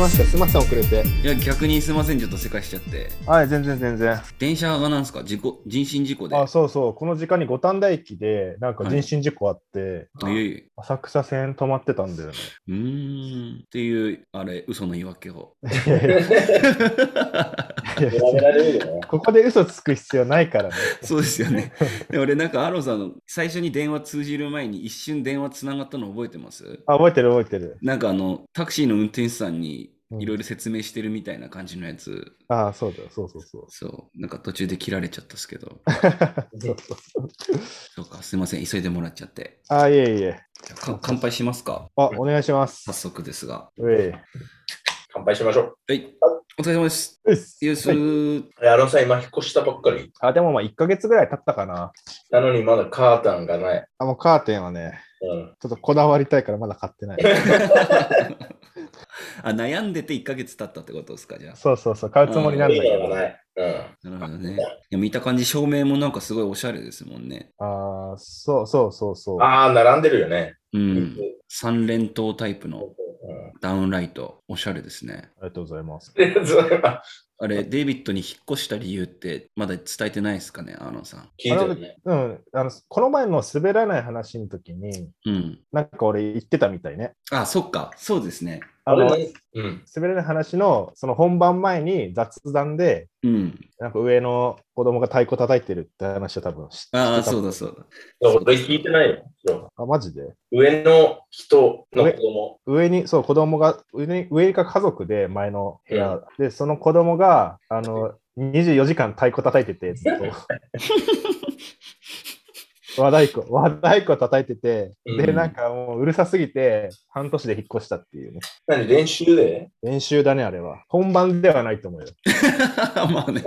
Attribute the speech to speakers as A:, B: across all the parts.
A: ました。すいません、遅れて。
B: いや、逆にすいません、ちょっとせかしちゃって。
A: はい、全然全然。
B: 電車がなんですか？事故、人身事故で。
A: あ、そうそう。この時間に五反田駅で、なんか人身事故あって、
B: いえいえ
A: 浅草線止まってたんだよね。
B: うーん。っていう、あれ、嘘の言い訳を。
A: ここで嘘つく必要ないからね。
B: そうですよね。で俺なんかアーロンさんの最初に電話通じる前に一瞬電話つながったの覚えてます？
A: あ、覚えてる覚えてる。
B: なんかあのタクシーの運転手さんに
A: うん
B: いろいろ説明してるみたいな感じのやつ、
A: あ、そうだよ。そうそうそう。
B: そう、なんか途中で切られちゃったっすけど、
A: そうそう
B: そうか、すいません、急いでもらっちゃって。
A: あ、いえいえ。
B: じゃ乾杯しますか？
A: あ、お願いします
B: 早。速ですが。
A: うえ
C: 乾杯しましょう。
B: はい、お疲れ様です。
A: うっす
B: ユース、
A: はい
C: えあのさん、今引っ越したばっかり。
A: あ、でもまあ1ヶ月ぐらい経ったかな。
C: なのにまだカータンがない。
A: あ、もうカーテンはね、
C: うん。
A: ちょっとこだわりたいからまだ買ってない。
B: あ悩んでて1ヶ月経ったってことですか、じゃあ。
A: そうそうそう、買うつもりなんだ
C: いい
A: けど。
C: ない。うん。
B: なるほどね。いや見た感じ、照明もなんかすごいおしゃれですもんね。
A: ああ、そうそうそうそう。
C: ああ、並んでるよね。
B: うん。三連灯タイプの
C: うん
B: ダウンライト、おしゃれですね。
A: ありがとうございます。
C: でそれは
B: あれ、デイビッドに引っ越した理由ってまだ伝えてないですかね、アーノンさん。
C: 聞いてるね。
A: うん、あのこの前の滑らない話の時に、
B: うん。
A: なんか俺言ってたみたいね。
B: あ、そっか、そうですね。
A: あの
C: うん。
A: 滑らない話のその本番前に雑談で、
B: うん。
A: なんか上の子供が太鼓叩いてるって話を多分知って
B: ああ、
A: た
B: そうだそうだ。
C: 俺聞いてないよ。そう
A: あ、マジで？
C: 上の人の子供。
A: 上に、そう、子供が、上に上が家族で、前の部屋、で、その子供が、あの、24時間太鼓叩いてて、ずっと。和太鼓、和太鼓叩いてて、で、
B: うん
A: なんかもううるさすぎて、半年で引っ越したっていうね。
C: 何練習で？
A: 練習だね、あれは。本番ではないと思うよ。
B: まあね。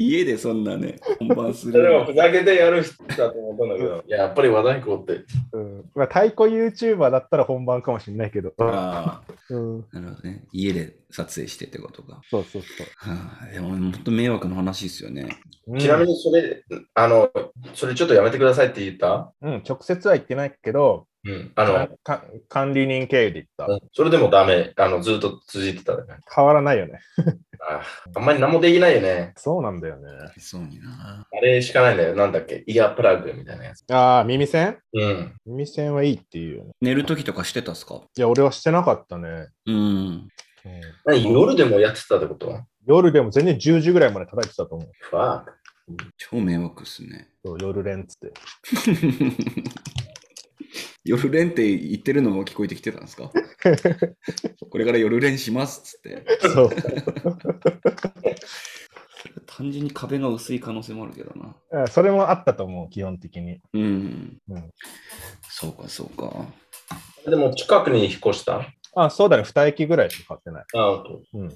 B: 家でそんなね、本番す
C: それは
B: る。
C: ふざけてやる人だと思ったんだけど、いややっぱり和太鼓って。
A: うん。まあ、太鼓 YouTuber だったら本番かもしれないけど。
B: あ
A: うん。
B: あ、なるほどね。家で撮影してってことか。
A: そうそうそう。
B: はあ、でも本当迷惑な話ですよね。
A: うん
C: ちなみにそれ、あの、それちょっとやめてくださいって言った？
A: うん、直接は言ってないけど、
C: うん。あの、
A: か管理人経由で言った。
C: うんそれでもダメ。あの、ずっと続いてたね。
A: 変わらないよね。
C: ああんまり何もできないよね。
A: そうなんだよね。
B: そうにな。
C: あれしかないんだよ。なんだっけ？イヤープラグみたいなやつ。
A: ああ、耳栓？
C: うん。
A: 耳栓はいいっていう。
B: 寝るときとかしてたっすか？
A: いや、俺はしてなかったね。
B: うん。
A: うん
C: 何夜でもやってたってこと？
A: 夜でも全然10時ぐらいまで叩いてたと思う。
C: ファー
B: 超迷惑っすね。
A: そう夜練っつって。
B: 夜練って言ってるのも聞こえてきてたんですか？これから夜練しますっつって。
A: そう。
B: 単純に壁が薄い可能性もあるけどな。
A: あそれもあったと思う、基本的に。
B: うん。
A: うん
B: そうか、そうか。
C: でも近くに引っ越した？あ
A: あ、そうだね。2駅ぐらいしか買ってない。
C: あ、と。
A: うん。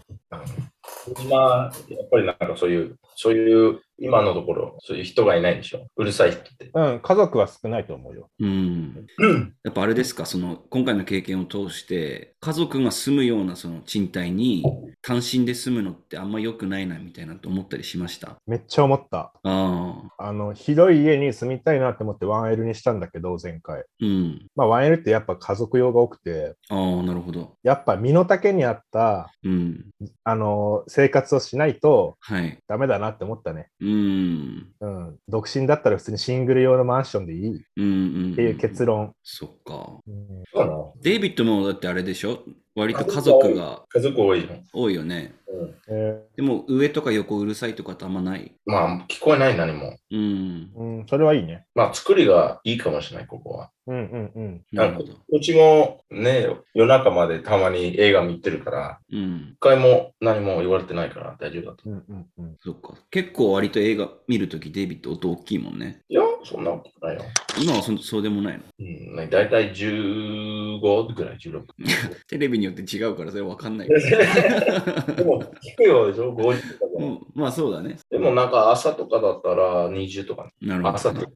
C: 今、やっぱりなんかそういう、そういう、今のところ、そういう人がいないでしょ？うるさい人って。
A: うん、家族は少ないと思うよ。
B: うん。
C: うん。
B: やっぱあれですか、その今回の経験を通して、家族が住むようなその賃貸に単身で住むのってあんま良くないなみたいなと思ったりしました？
A: めっちゃ思った。
B: ああ。
A: あの、広い家に住みたいなって思って 1L にしたんだけど、前回。
B: うん。
A: まあ 1L ってやっぱ家族用が多くて、
B: ああ、なるほど。
A: やっぱ身の丈に合った、
B: うん。
A: あの、生活をしないと
B: はい。
A: ダメだなって思ったね。
B: うん。
A: うん。独身だったら普通にシングル用のマンションでいいっ
B: うんうん。
A: ていう結論。
B: そっか。
A: うん
C: そうなの
B: デイビッドもだってあれでしょ？割と家族が
C: 家族多いよ。
B: 多いよね。
C: うん。
A: え
B: でも上とか横うるさいとかってあんまない？
C: まあ、聞こえない何も。
B: うん。
A: ーうん、それはいいね。
C: まあ、作りがいいかもしれない、ここは。
A: うんうんうん。
B: なるほど。
C: うちもね、夜中までたまに映画見てるから、
B: うん。
C: 一回も何も言われてないから大丈夫だと。
A: うんうんうん。
B: そっか。結構割と映画見るときデイビッド音大きいもんね。
C: いや、そんなことないよ。
B: 今はそそうでもないの？
C: うん、ねだいたい15ぐらい、16。
B: テレビによって違うからそれわかんない。
C: でも、聞くよでしょ、5時とか。
B: うん、まあそうだね。
C: でもなんか朝とかだったら20とか、
B: なるほ
C: 朝
B: ど
C: とか。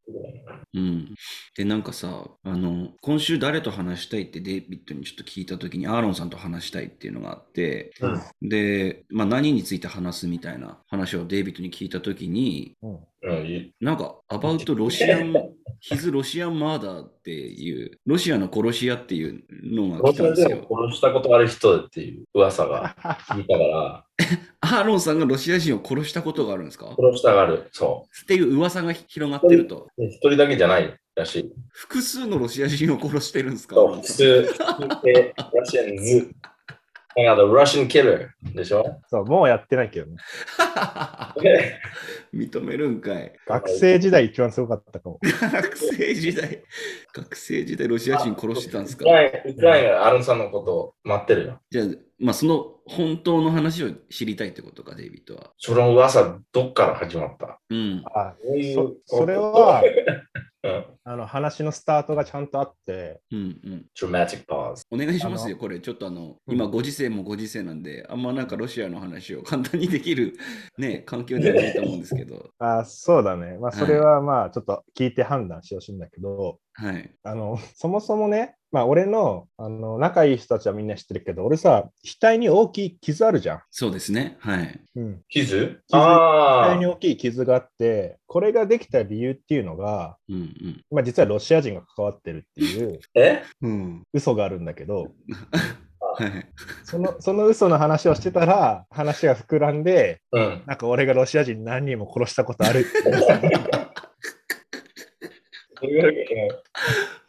B: うん。で、なんかさ、あの、今週誰と話したいってデイビッドにちょっと聞いたときに、アーロンさんと話したいっていうのがあって、
C: うん
B: で、まあ何について話すみたいな話をデイビッドに聞いたときに、
A: うん
B: なんか、アバウトロシアン His Russian Murder っていう、ロシアの殺し屋っていうのが
C: ロ
B: 来たんですよ。
C: 殺したことある人っていう噂が聞いたから、
B: アーロンさんがロシア人を殺したことがあるんですか？
C: 殺したがある。そ
B: っていう噂が広がってると。
C: 一人だけじゃないらしい。
B: 複数のロシア人を殺してるんですか？
C: そう、普通、で、Russians。なんか、The Russian Killer でしょ？
A: そう、もうやってないけどね。
C: で
B: 認めるんかい。
A: 学生時代一番すごかったかも。
B: 学生時代、学生時代ロシア人殺してたんですか？
C: ウクライナアルンさんのことを待ってるよ。
B: じゃあ、まあ、その本当の話を知りたいってことか、デイビッドは。
C: その噂、どっから始まった？
B: うん。
A: あ
C: そういう
A: そそれは、
C: うん、
A: あの話のスタートがちゃんとあって、
B: うんうん。
C: dramatic pause。
B: お願いします
A: あ
B: よ、これ。ちょっとあの、
A: うん
B: 今、ご時世もご時世なんで、あんまなんかロシアの話を簡単にできる、ね、環境ではないと思うんですけど。
A: あそうだね。まあ、
B: はい
A: それはまあ、ちょっと聞いて判断してほしいんだけど、
B: はい。
A: あの、そもそもね、まあ、俺のあの仲いい人たちはみんな知ってるけど、俺さ、額に大きい傷あるじゃん。
B: そうですね。はい。
A: うん。
C: 傷？
A: 額
C: あ
A: に大きい傷があって、これができた理由っていうのが、
B: うんうん。
A: まあ、実はロシア人が関わってるっていう
C: あ。え？
B: うん。
A: 嘘があるんだけど、
B: はい。
A: そのその嘘の話をしてたら、話が膨らんで、
C: うん。
A: なんか俺がロシア人何人も殺したことあるって いう
C: わけ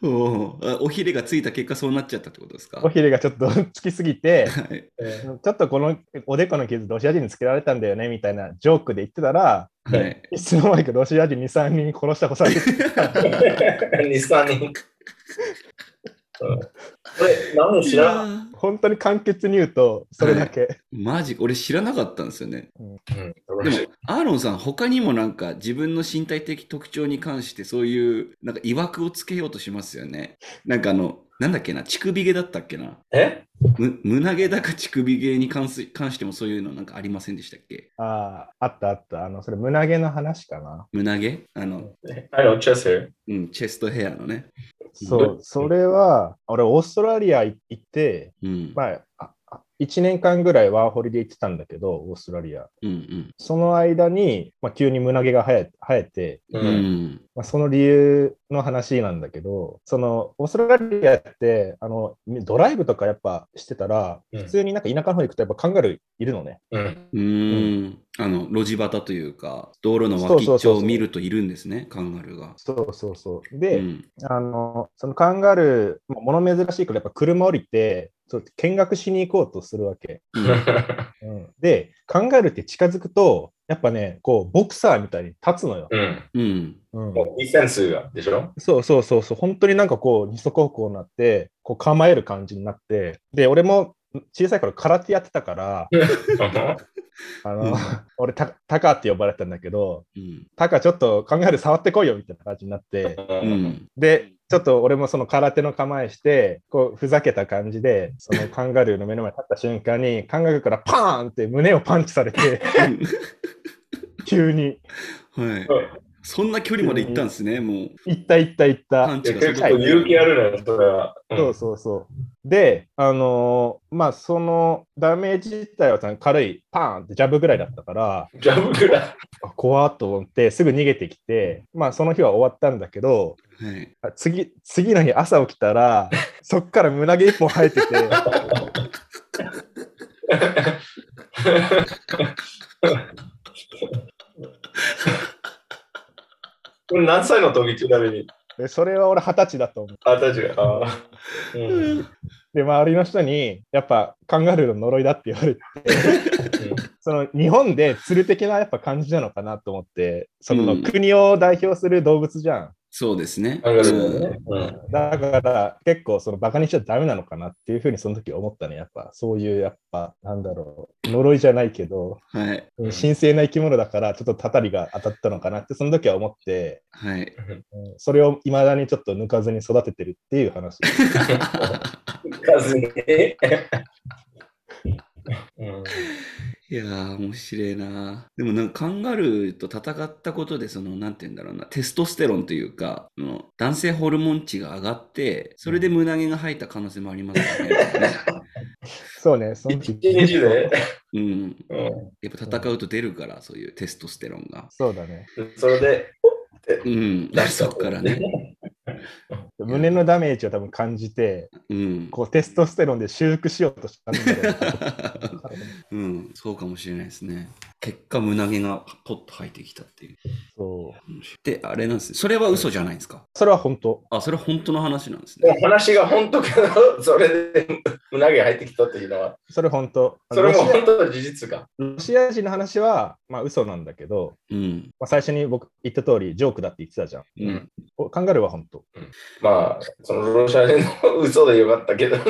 B: おおひれがついた結果、そうなっちゃったってことですか？
A: おひれがちょっとつきすぎて、
B: はい。
C: うん
A: ちょっとこのおでこの傷、ロシア人につけられたんだよねみたいなジョークで言ってたら、
B: はい。
A: いつの間にかロシア人2、3人殺したことある。
C: 2、3人。うんこれ、何も知らん？
A: 本当に簡潔に言うと、それだけ。
B: マジ、俺知らなかったんですよね。
C: うん
B: でも、アーロンさん、他にもなんか自分の身体的特徴に関してそういうなんか曰くをつけようとしますよね。なんかあの、なんだっけな、乳首毛だったっけな？
C: え？
B: む胸毛だか乳首毛に関す関してもそういうのなんかありませんでしたっけ？
A: ああ、あったあった。あの、それ胸毛の話かな。
B: 胸毛？あの、
C: I know, chest hair？
B: うん、チェストヘアのね。
A: そう、それは、俺、オーストラリア行って、
B: うん。
A: まあ、ああ1年間ぐらいワーホリで行ってたんだけど、オーストラリア。
B: うんうん。
A: その間に、まあ、急に胸毛が生え生えて、
C: う。
B: うんん。
A: まあ、その理由の話なんだけど、そのオーストラリアってあのドライブとかやっぱしてたら、
C: うん
A: 普通になんか田舎の方行くとやっぱカンガルーいるのね。
C: うん。
B: うーん。あの、路地端というか、道路の脇っち
A: そうそうそうそう
B: ょを見るといるんですね、カンガルーが。
A: そうそうそう。
B: う
A: で、
B: ん。
A: あのそのカンガルー、もの珍しいからやっぱ車降りて、見学しに行こうとするわけ。
B: うん
A: うん、で、カンガルーって近づくと、やっぱね、こうボクサーみたいに立つのよ。
C: うん。
B: うん。
A: うん
C: もうディフェンスが、でしょ？
A: そうそうそうそう、本当になんかこう、二足歩行になって、こう構える感じになって、で、俺も小さい頃空手やってたから、あの、
B: うん
A: 俺タ、タカって呼ばれてたんだけど、
B: うん。
A: タカちょっと考える触ってこいよみたいな感じになって、
B: う
C: うん。
B: ん。
A: で、ちょっと俺もその空手の構えして、こう、ふざけた感じで、そのカンガルーの目の前に立った瞬間に、カンガルーからパーンって胸をパンチされて、急に、
B: はい。そんな距離まで行ったんですね、もう。
A: いったいったいった。
C: 結構勇気あるね、それは。
A: そうそうそう。で、あのーまあ、そのダメージ自体はさ軽いパーンってジャブぐらいだったから、
C: ジャブぐらい。
A: あ怖っと思ってすぐ逃げてきて、まあ、その日は終わったんだけど、
B: はい。
A: あ次、次の日朝起きたら、そっから胸毛一本生えてて、
C: 何歳の時ちなみに？
A: でそれは俺二十歳だと思う。
C: あ、確かに。あーうん
A: で、周りの人に、やっぱカンガルーの呪いだって言われて、その日本で鶴的なやっぱ感じなのかなと思って、その
B: うん
A: 国を代表する動物じゃん。
B: そうですね。
C: だね。うん
A: だから結構そのバカにしちゃダメなのかなっていうふうにその時思ったね。やっぱそういうやっぱなんだろう呪いじゃないけど
B: はい。
C: うん
A: 神聖な生き物だからちょっとたたりが当たったのかなってその時は思って、
B: はい。
A: うんそれを未だにちょっと抜かずに育ててるっていう話。
C: 数ね。うん
B: いやー、面白いな。でもなんかカンガルーと戦ったことで、その、なんて言うんだろうな、テストステロンというか、その男性ホルモン値が上がって、それで胸毛が生えた可能性もありますよね。
A: そうね、その
C: 一
A: 時
C: 日で。
B: うん。
C: うん
B: やっぱ戦うと出るから、そういうテストステロンが。
A: そうだね。
C: それで、って
B: うん。そっからね。
A: 胸のダメージを多分感じて、
B: うん。
A: こうテストステロンで修復しようとしたんだろう
B: うん、そうかもしれないですね。結果、胸毛がポッと生えてきたっていう。
A: そう。
B: で、あれなんですね。それは嘘じゃないですか？
A: それは本当。
B: あ、それは本当の話なんですね。
C: 話が本当けど、それで胸毛入ってきたっていうのは、
A: それ本当。
C: それも本当の事実か。
A: ロシア人の話は、まあ嘘なんだけど、
B: うん。
A: まあ、最初に僕言った通り、ジョークだって言ってたじゃん。
B: うん。
A: おカンガルーは本当。
C: まあ、そのロシア人の嘘でよかったけどね。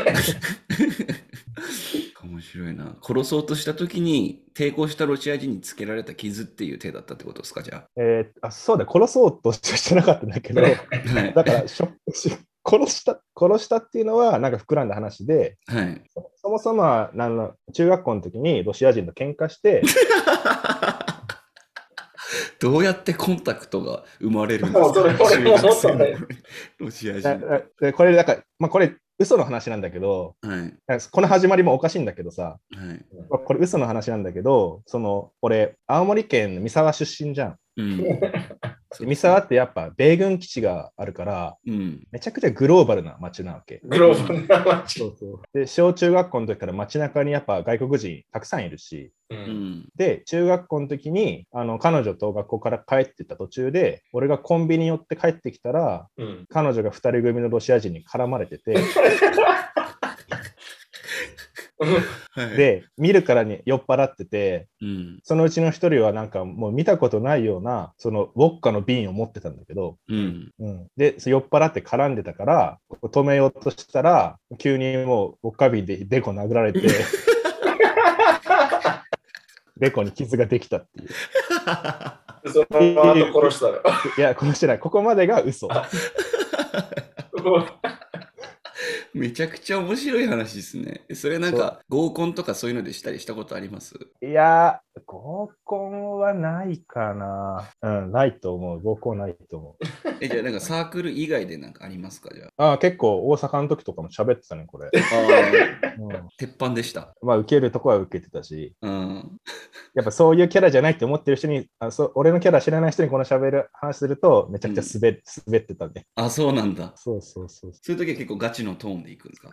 B: 面白いな。殺そうとした時に抵抗したロシア人につけられた傷っていう手だったってことですか、じゃ
A: えーあそうだ、殺そうとしてなかったんだけど、
B: あ。はい。
A: だからしょし殺した、殺したっていうのはなんか膨らんだ話で、
B: はい。
A: そそもそもはなんの中学校の時にロシア人と喧嘩して、
B: どうやってコンタクトが生まれるんですか？ロシア人。
A: これだから、まあ、これ嘘の話なんだけど、
B: はい。
A: なんかこの始まりもおかしいんだけどさ、
B: はい。
A: まあこれ嘘の話なんだけど、その俺、青森県三沢出身じゃん。
B: うん。
A: で三沢ってやっぱ米軍基地があるから、
B: うん。
A: めちゃくちゃグローバルな街なわけ。
C: グローバルな街。
A: で、小中学校の時から街中にやっぱ外国人たくさんいるし、
C: う
B: うんん。
A: で、中学校の時にあの彼女と学校から帰ってた途中で、俺がコンビニ寄って帰ってきたら、
C: うん
A: 彼女が2人組のロシア人に絡まれてて、
B: はい。
A: で、見るからに酔っ払ってて、
B: うん。
A: そのうちの1人はなんかもう見たことないような、そのウォッカの瓶を持ってたんだけど、
B: うん。
A: うん、で、酔っ払って絡んでたから、止めようとしたら、急にもうウォッカ瓶でデコ殴られて、デコに傷ができたっていう。
C: その後殺したの。
A: いや、殺してない。ここまでが嘘。
B: めちゃくちゃ面白い話ですね。それなんか合コンとかそういうのでしたりしたことあります？
A: いや、合コンはないかな。うん、ないと思う。合コンないと思う。
B: え、じゃあなんかサークル以外でなんかありますか？じゃ
A: ああ結構大阪の時とかも喋ってたね、これ。
B: あ。あ
A: うん、
B: あ、鉄板でした。
A: まあ、受けるとこは受けてたし、
B: うん。
A: やっぱそういうキャラじゃないって思ってる人に、あそう俺のキャラ知らない人にこの喋る話すると、めちゃくちゃ滑,、滑ってたね。
B: あ、そうなんだ。
A: そうそうそう。
B: そういう時は結構ガチのトーンで？いくんですか？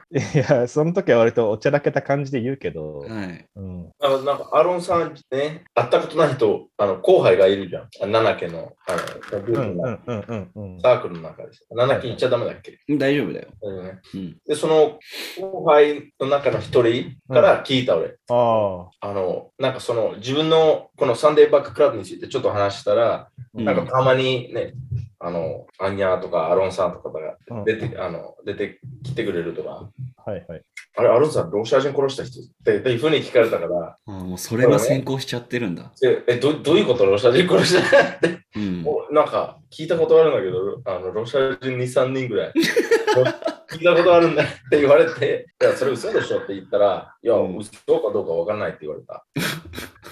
A: いや、その時は割とおちゃらけた感じで言うけど、
B: はい。
A: うん、
C: あのなんかアロンさんね、会ったことない人、あの後輩がいるじゃん。あ七家のあの。サークルの中です。七家行っちゃダメだっけ、
B: 大丈夫だよ。うん。
C: で、その後輩の中の一人から聞いた俺。
A: あ
C: あの、なんかその自分のこのサンデーバッククラブについてちょっと話したら、
B: うん
C: なんかたまにね、あの、アンニャーとかアロンさんとかが
A: あ、うん、
C: 出て,、あの出てきてくれるとか、
A: はいはい。
C: あれ、アロンさん、ロシア人殺した人ってっていうふうに聞かれたから、
B: あもうそれが先行しちゃってるんだ。
C: え、えどどういうことロシア人殺したって、
B: うん。
C: おなんか聞いたことあるんだけど、あのロシア人2、3人ぐらい。聞いたことあるんだって言われて、いや、それ嘘でしょって言ったら、いや、
B: うん
C: 嘘かどうかわからないって言われた。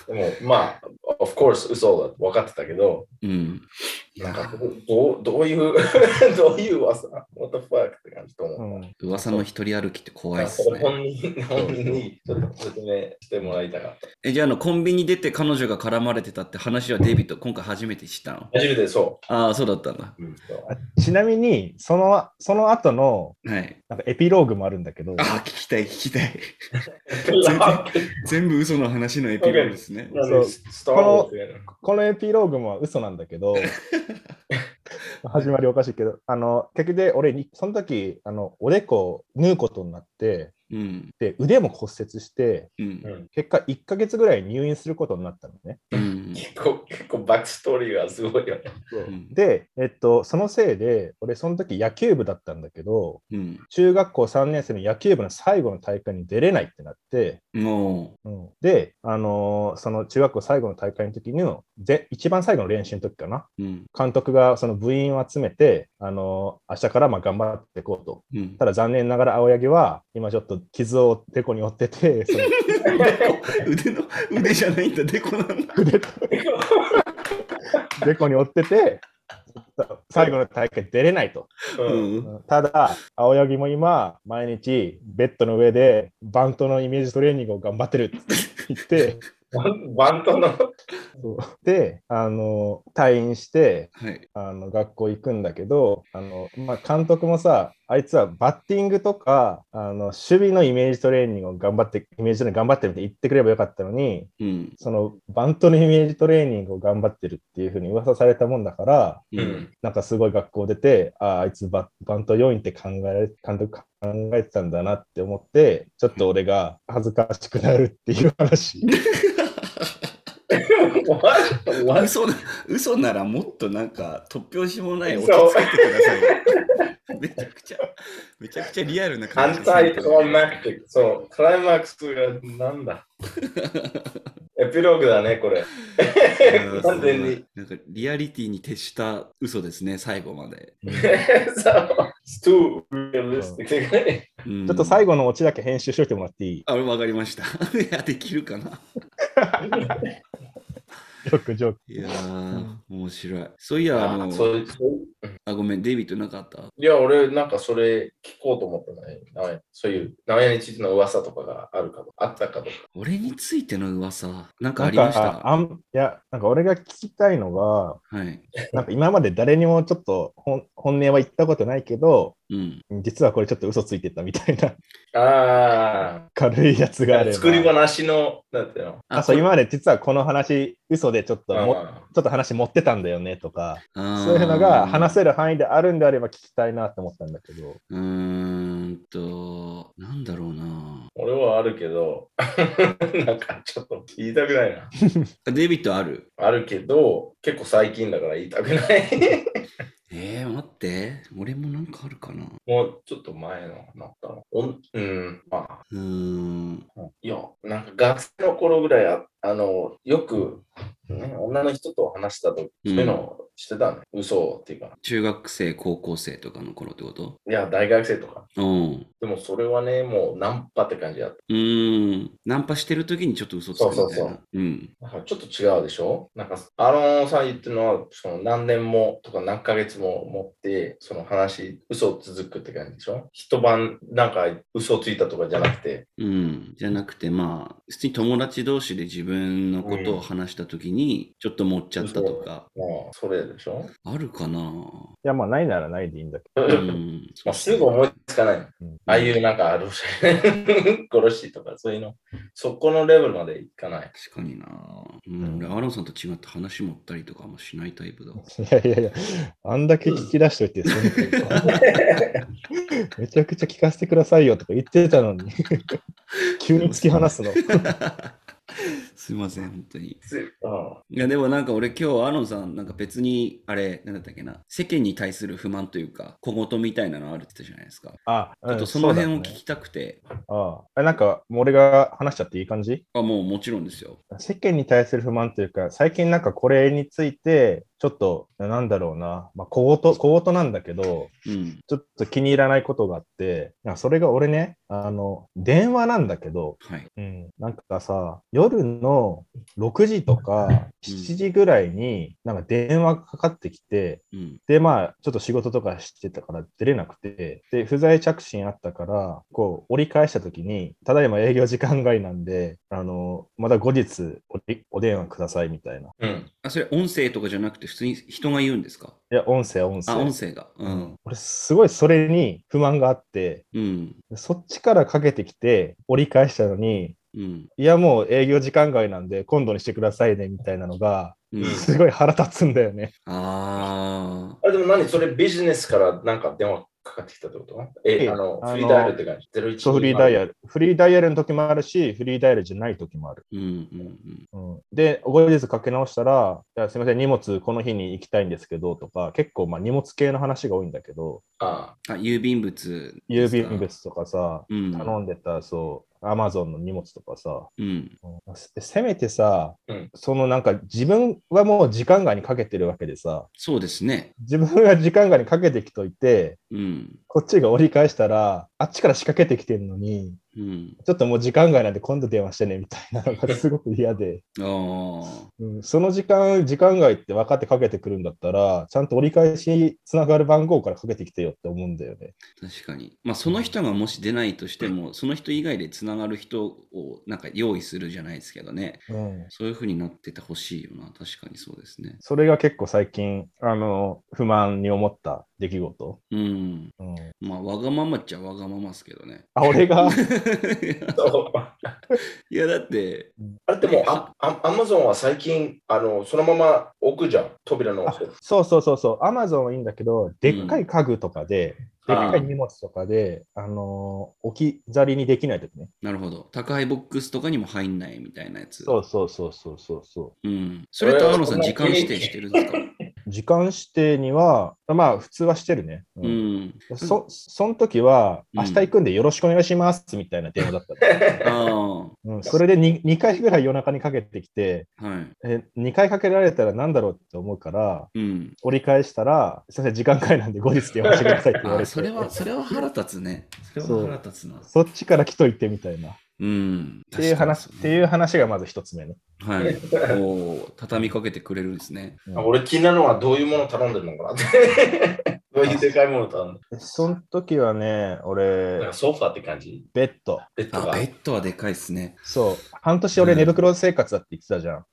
C: でも、まあ、of course 嘘だって分かってたけど、
B: うん。
C: なんかどどうどういう、どういう 噂 ?What the fuck って感じと
A: う
C: 思う。
A: ん、
B: 噂の一人歩きって怖いっすね。
C: 本人本人にちょっと説明してもらいたかった。
B: え、じゃああのコンビニ出て彼女が絡まれてたって話はデイビッド今回初めて知ったの？
C: 初めてそ
B: ああ、そうだったんだ。
C: う。うん
A: ちなみに、その、その後の、
B: はい。
A: なんかエピローグもあるんだけど、
B: ああ、聞きたい、聞きたい。全部嘘の話のエピローグですね。
A: そう
C: スター・ウォーズやな
A: このエピローグも嘘なんだけど、始まりおかしいけど、あの、結局で俺に、その時、あの、おでこ縫うことになって、
B: うん。
A: で、腕も骨折して、
B: うん。
C: うん
A: 結果1ヶ月ぐらい入院することになったのね。
B: うん。
C: 結構、結構バックストーリーがすごいよね。
B: ん
A: で、えっと、そのせいで、俺その時野球部だったんだけど、
B: うん。
A: 中学校3年生の野球部の最後の大会に出れないってなって、
B: も
A: うん、で、あのーその中学校最後の大会の時のぜ一番最後の練習の時かな、
B: う。うん。
A: 監督がその部員を集めて、あのー明日からまあ頑張っていこうと。
B: うん。
A: ただ残念ながら青柳は今ちょっと傷をデコに負ってて、その
B: 腕の、腕じゃないんだ、デコなんだ。
A: 腕と デコに負ってて、最後の大会出れないと。
C: う
B: ん
A: ただ、青柳も今、毎日ベッドの上でバントのイメージトレーニングを頑張ってるって言って、
C: バントの。
A: そうで、あの、退院して、
B: はい。
A: あの学校行くんだけど、あのまあ、監督もさ、あいつはバッティングとかあの守備のイメージトレーニングを頑張って、イメージトレーニング頑張ってるって言ってくればよかったのに、
B: うん。
A: そのバントのイメージトレーニングを頑張ってるっていうふうに噂されたもんだから、
B: う。
C: うんん。
A: なんかすごい学校出て、ああ、あいつババント要員って考えられ、監督考えてたんだなって思って、ちょっと俺が恥ずかしくなるっていう話。
B: 嘘な嘘ならもっとなんか突拍子もない落ち着けてくださいよ。めちゃくちゃ、めちゃくちゃリアルな
C: ア
B: 感じ
C: ンタイクライマックティック。そう、クライマックスがなんだ？エピローグだね、これ。完全に。
B: なんかリアリティに徹した嘘ですね、最後まで。
C: そう。
A: ちょっと最後のオチだけ編集しといてもらっていい？
B: あ、わかりました。いや、できるかな。
A: ジョーク、ジョーク。
B: いやー、面白い。そういや、あの、あ、ごめん、デイビッドなかった？
C: いや、俺、なんかそれ聞こうと思ったね。なそういう、名前についての噂とかがあるかとあったかとか。
B: 俺についての噂、なんかありまし
A: か
B: た
A: あんいや、なんか俺が聞きたいのが、
B: はい。
A: なんか今まで誰にもちょっと本本音は言ったことないけど、
B: うん。
A: 実はこれちょっと嘘ついてたみたいな
C: あ
A: 軽いやつがあれ。
C: 作り話の、なんていうの？
A: あそう今まで実はこの話、嘘でちょっとも
C: あ
A: ちょっと話持ってたんだよねとか、そういうのが話せる範囲であるんであれば聞きたいなって思ったんだけど。
B: うーんと、なんだろうな。
C: 俺はあるけど、なんかちょっと言いたくないな。
B: あ デイビッドある？
C: あるけど、結構最近だから言いたくない。
B: えー、待って。俺もなんかあるかな。
C: もうちょっと前のなったの。おんうん、まあ、
B: うーん。
C: いや、なんか学生の頃ぐらいあ、あの、よく、ね、女の人と話したとき、そういうのしてたね。嘘っていうか。
B: 中学生、高校生とかの頃ってこと？
C: いや、大学生とか。
B: うん。
C: でもそれはね、もうナンパって感じだった。
B: うーん。ナンパしてる時にちょっと嘘つくみたいな。
C: そうそうそう
B: うん。
C: だからちょっと違うでしょ？なんか、アロンさん言ってるのは、その何年もとか何ヶ月も持って、その話、嘘続くって感じでしょ？一晩なんか嘘ついたとかじゃなくて、
B: うん。じゃなくて、まあ、普通に友達同士で自分のことを話した時に、ちょっと持っちゃったとか、
C: もうそれでしょ、
B: あるかな？
A: いや、まあないならないでいいんだけ
B: う
C: ま
B: ん。
C: あ、すぐ思いつかない。
A: ど。うん
C: ああいうなんか、ロシア殺しとかそういうの、そこのレベルまでいかない。
B: 確かにな。うん。俺、アーロンさんと違って話持ったりとかもしないタイプだわ。
A: いやいやいや、あんだけ聞き出しといて、めちゃくちゃ聞かせてくださいよとか言ってたのに、急に突き放すの。
B: すいません、本当に。いや、でもなんか俺今日、アーロンさん、なんか別に、あれ、なんだったっけな、世間に対する不満というか、小言みたいなのあるって言ったじゃないですか。
A: あ、
B: ちょっとその辺を聞きたくて、
A: ああ。えなんか、俺が話しちゃっていい感じ？
B: あ、もうもちろんですよ。
A: 世間に対する不満というか、最近なんかこれについて、ちょっと、なんだろうな、まあ、小言、小言なんだけど、
B: うん。
A: ちょっと気に入らないことがあって、それが俺ね、あの、電話なんだけど、
B: はい。
A: うん、なんかさ、夜の6時とか7時ぐらいに、なんか電話がかかってきて、
B: うん。
A: で、まあ、ちょっと仕事とかしてたから出れなくて、で、不在着信あったから、こう、折り返した時に、ただいま営業時間外なんで、あの、また後日おりお電話くださいみたいな。
C: うん。
B: あ、それ音声とかじゃなくて、普通に人が言うんですか？
A: いや、音声、音声。
B: あ、音声が。うん。
A: 俺、すごいそれに不満があって、
B: うん。
A: そっちからかけてきて、折り返したのに、
B: うん。
A: いや、もう営業時間外なんで、今度にしてくださいね、みたいなのが、
B: うん。
A: すごい腹立つんだよね。
B: あ
C: あれでも何？それビジネスからなんか電話かかってきたってこと？え、
A: ええ
C: あの、
A: あの
C: フリーダイヤルって感じ？01
A: そう、フリーダイヤル。フリーダイヤルの時もあるし、フリーダイヤルじゃない時もある。
B: ー。うんうん
A: うん、で、後日かけ直したら、いやすみません、荷物この日に行きたいんですけどとか、結構まあ荷物系の話が多いんだけど、
C: あ
B: うん。あ、郵便物
A: 郵。便物とかさ、
B: うん。
A: 頼んでた、そう、アマゾンの荷物とかさ、
B: うん。
A: せめてさ、
C: うん
A: そのなんか自分はもう時間外にかけてるわけでさ、
B: そうですね。
A: 自分が時間外にかけてきといて、
B: うん。
A: こっちが折り返したら、あっちから仕掛けてきてるのに、
B: うん。
A: ちょっともう時間外なんで今度電話してねみたいなのがすごく嫌で。うん、その時間、時間外って分かってかけてくるんだったら、ちゃんと折り返しつながる番号からかけてきてよって思うんだよね。
B: 確かに。まあ、その人がもし出ないとしても、その人以外でつながる人をなんか用意するじゃないですけどね。
A: うん、
B: そういう風になっててほしいよな。確かにそうですね。
A: それが結構最近、あの、不満に思った出来事。
B: うん。
A: うん、
B: まあ、わがままっちゃわがままですけどね。
A: あ、俺が、
C: そう
B: いや、だって、
C: あれでもああ、アマゾンは最近、あの、そのまま置くじゃん、扉の
A: あそうそうそうそう、アマゾンはいいんだけど、でっかい家具とかで、でっかい荷物とかで、あのー置き去りにできないときね。
B: なるほど。宅配ボックスとかにも入んないみたいなやつ。
A: そうそうそうそうそうそう。
B: うん。それとアーロンさん、時間指定してるんですか？
A: 時間指定には、まあ、普通はしてるね。
B: う
A: うん
B: ん。
A: そその時は、
B: うん
A: 明日行くんでよろしくお願いしますみたいな電話だった うん、それで 2, 2回ぐらい夜中にかけてきて
B: あ。はい。
A: え、2回かけられたらなんだろうって思うから、
B: うん。
A: 折り返したら、すみません、時間外なんで後日電話してくださいって言われて、
B: あ それは、それは腹立つね。それは腹立つな。
A: そっちから来といてみたいな。っ
B: うん。
A: ていう話、っていう話がまず一つ目ね。
B: はい。おー畳みかけてくれるんですね。
C: 俺気になるのはどういうもの頼んでるのかなって。どういうでかいもの頼んでる
A: でその時はね、
C: なん
A: 俺
C: か、ソファーって感じ？
A: ベッド。
B: あ、
C: ベッドが？
B: ベッドはでかいっすね。
A: そう。半年俺寝袋生活だって言ってたじゃん。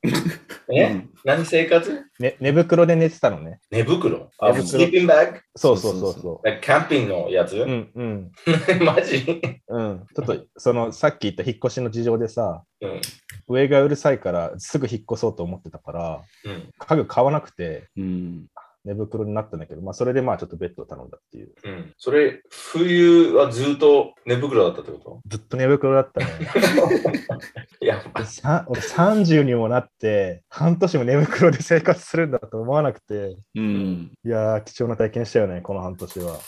C: え、
B: うん
C: 何生活？
A: ね、寝袋で寝てたのね。
C: 寝袋？あ、スリーピングバッグ
A: そうそうそう
B: そう
C: キャンピングのやつ、
A: う。うんうん。
C: マジ？
A: うん。ちょっと、その、さっき言った引っ越しの事情でさ、
C: うん。
A: 上がうるさいからすぐ引っ越そうと思ってたから、
C: うん。
A: 家具買わなくて
B: うん。
A: 寝袋になったんだけど、まあそれでまあちょっとベッドを頼んだっていう。
C: うん。それ、冬はずっと寝袋だったってこ
A: ずっと寝袋だったね。
C: と いや、
A: 俺30にもなって、半年も寝袋で生活するんだと思わなくて、
B: うん。
A: いやー、貴重な体験したよね、この半年は。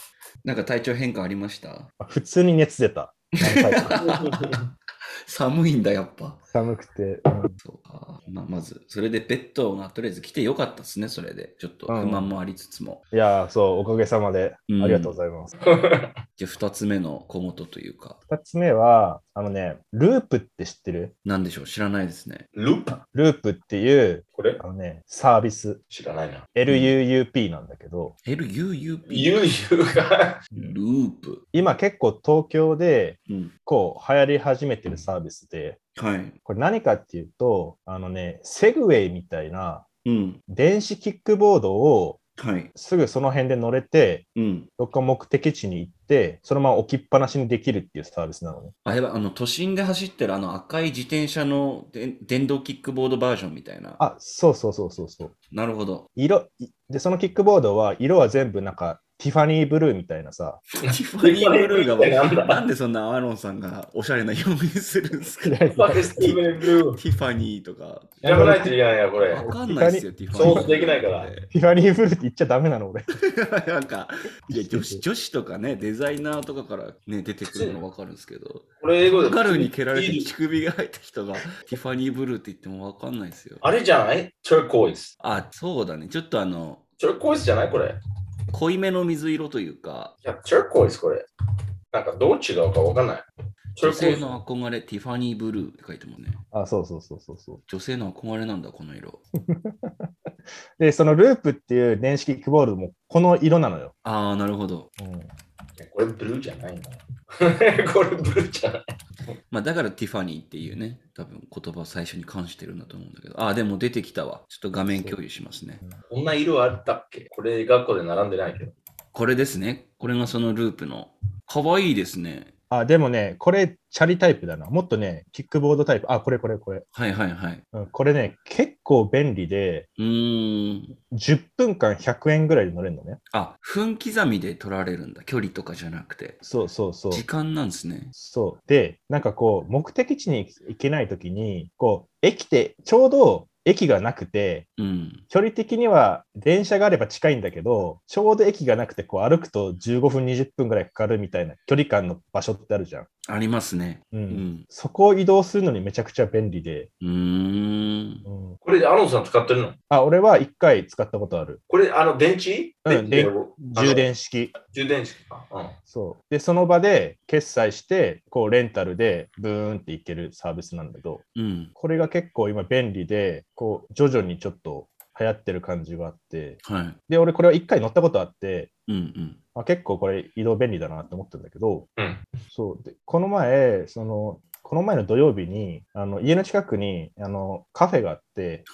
B: なんか体調変化ありました？
A: あ普通に熱出た。
B: 寒いんだ、やっぱ。
A: 寒くて、うん
B: そうか。まあ、まず、それでベッドがとりあえず来てよかったですね、それで。ちょっと不満もありつつも。
A: いやー、そう、おかげさまで、
B: うん
A: ありがとうございます。
B: じゃあ、二つ目の小言というか、
A: 二つ目は、あのね、ループって知ってる？
B: なんでしょう？知らないですね。
C: ループ？
A: ループっていう、
C: これ？
A: あのね、サービス、
C: 知らないな。
A: LUUP なんだけど、
B: LUUP?
C: ゆうゆうが、
B: ループ。
A: 今結構東京で
B: うん。
A: こう流行り始めてるサービスで、
B: はい。
A: これ何かっていうと、あのね、セグウェイみたいな
B: うん。
A: 電子キックボードを
B: はい。
A: すぐその辺で乗れて、
B: うん。
A: どっか目的地に行って、そのまま置きっぱなしにできるっていうサービスなのね。
B: あれは、あの、都心で走ってるあの赤い自転車ので電動キックボードバージョンみたいな。
A: あ、そうそうそうそうそう。
B: なるほど。
A: 色、いで、そのキックボードは色は全部なんかティファニーブルーみたいなさ、
B: ティファニーブルーが
C: なんだ
B: なんでそんなアーロンさんがおしゃれな表現するんですか？テ
C: ィ
B: ファニーとか。
C: 知らないといけないや、これ。
B: わかんないですよ、ティファニー。
C: 想像できないから
A: ティファニーブルーって言っちゃダメなの俺。
B: なんか、いや女子、女子とかね、デザイナーとかからね、出てくるのわかるんですけど、
C: これ英語で。
B: ガルに蹴られて乳首が入った人がティファニーブルーって言ってもわかんないですよ。
C: あれじゃない？チョルコイス。
B: あ、そうだね。ちょっとあの、
C: チョルコイスじゃない？これ。
B: 濃いめの水色というか、
C: いや、チョルコイスこれ。なんかどう違うかわかんない。
B: 女
C: ルコイス。
B: 性の憧れ、ティファニーブルーって書いてもね。
A: あ、そうそうそうそうそう。
B: 女性の憧れなんだ、この色。
A: で、そのループっていう電子キックボードもこの色なのよ。
B: ああ、なるほど。
A: うん
C: これブルーじゃないな。これブルーじゃない。
B: まあだからティファニーっていうね、多分言葉を最初に関してるんだと思うんだけど、ああ、でも出てきたわ。ちょっと画面共有しますね。
C: こんな色あったっけ？これ学校で並んでないけど。
B: これですね。これがそのループの。かわいいですね。
A: あ、でもね、これチャリタイプだな。もっとね、キックボードタイプ。あ、これこれこれ。
B: はいはいはい。
A: うんこれね、結構便利で、
B: うーん。
A: 10分間100円ぐらいで乗れるのね。
B: あ、分刻みで取られるんだ。距離とかじゃなくて。
A: そうそうそう。
B: 時間なんですね。
A: そう。で、なんかこう、目的地に行けないときに、こう、駅で、ちょうど駅がなくて、
B: うん。
A: 距離的には電車があれば近いんだけど、ちょうど駅がなくて、こう歩くと15分、20分ぐらいかかるみたいな距離感の場所ってあるじゃん。
B: ありますね。
A: う。
B: うんん。
A: そこを移動するのにめちゃくちゃ便利で。
B: うーん。
A: うん、
C: これ、アロンさん使ってるの？
A: あ、俺は一回使ったことある。
C: これ、あの、電池？
A: うん
C: 電池
A: 充電式。
C: 充電式か。うん。
A: そう。で、その場で決済して、こう、レンタルでブーンっていけるサービスなんだけど、
B: うん。
A: これが結構今便利で、こう、徐々にちょっと流行ってる感じがあって、
B: はい。
A: で、俺これは一回乗ったことあって、
B: うんうん。
A: あ結構これ移動便利だなって思ってるんだけど、
C: うん。
A: そう。で、この前、その、この前の土曜日に、あの家の近くにあのカフェがあって、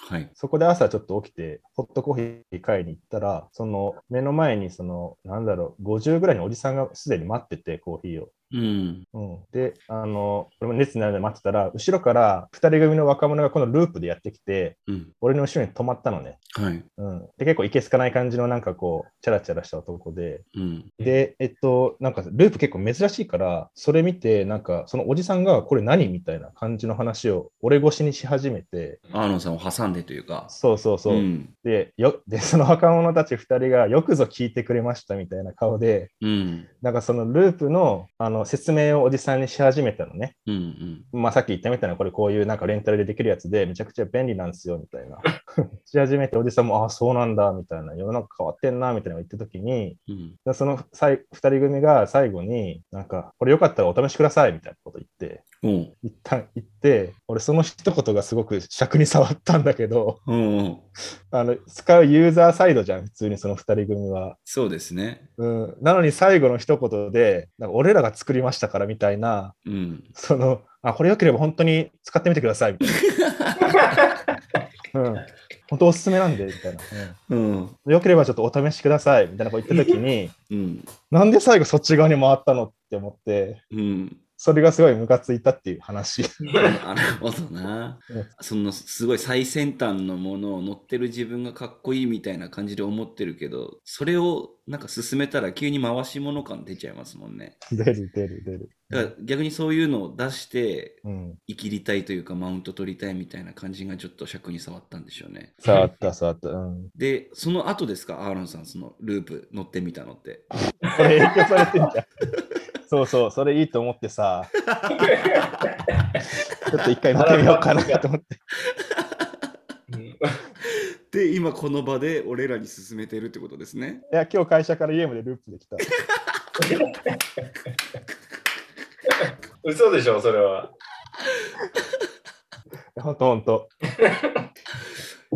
B: はい。
A: そこで朝ちょっと起きて、ホットコーヒー買いに行ったら、その目の前に、その、なんだろう、50ぐらいのおじさんがすでに待ってて、コーヒーを。
B: うん。
A: うん、で、あの、俺も列になるので待ってたら、後ろから2人組の若者がこのループでやってきて、
B: うん。
A: 俺の後ろに止まったのね。
B: はい。
A: うん。で、結構いけすかない感じのなんかこう、チャラチャラした男で、
B: うん。
A: で、えっと、なんかループ結構珍しいから、それ見て、なんかそのおじさんがこれ何みたいな感じの話を俺越しにし始めて、
B: アーノンさんを挟んでというか。
A: そうそうそう。
B: ん。
A: でよ で、その若者たち2人がよくぞ聞いてくれましたみたいな顔で、
B: うん。
A: なんかそのループのあの説明をおじさんにし始めたのね。
B: うん。うん。
A: まあさっき言ったみたいな、これこういうなんかレンタルでできるやつでめちゃくちゃ便利なんですよみたいな。し始めておじさんも、ああ、そうなんだみたいな、世の中変わってんなみたいなの言った時に、
B: うん。
A: でその2人組が最後に、なんか、これよかったらお試しくださいみたいなこと言って、
B: おう。
A: 一旦言って、俺その一言がすごく尺に触ったんだけど、
B: おう。
A: あの使うユーザーサイドじゃん、普通にその2人組は。
B: そうですね。
A: うん、なのに最後の一言で、なんか俺らが作りましたからみたいな、
B: うん。
A: その、あ、これ良ければ本当に使ってみてくださいみたいな。うん、本当おすすめなんで、みたいな。
B: うん。
A: うん、良ければちょっとお試しくださいみたいなこと言ったときに、
B: うん。
A: なんで最後そっち側に回ったのって思って、
B: うん。
A: それがすごいムカついたっていう話。
B: なるほどな
A: うん。
B: そのすごい最先端のものを乗ってる自分がかっこいいみたいな感じで思ってるけど、それをなんか進めたら急に回し物感出ちゃいますもんね。
A: 出る出る出る。
B: だから逆にそういうのを出して
A: うん。
B: 生きりたいというかマウント取りたいみたいな感じがちょっと尺に触ったんでしょうね。
A: 触った触った。うん。
B: で、その後ですか、アーロンさん、そのループ乗ってみたのって。
A: これ影響されてんじゃん。そうそう、それいいと思ってさ、ちょっと一回乗ってみようかなと思って。
C: う ん
B: で、今この場で俺らに進めてるってことですね。
A: いや、今日会社から家までループできた。
C: 嘘でしょ、それは。
A: ほんとほんと。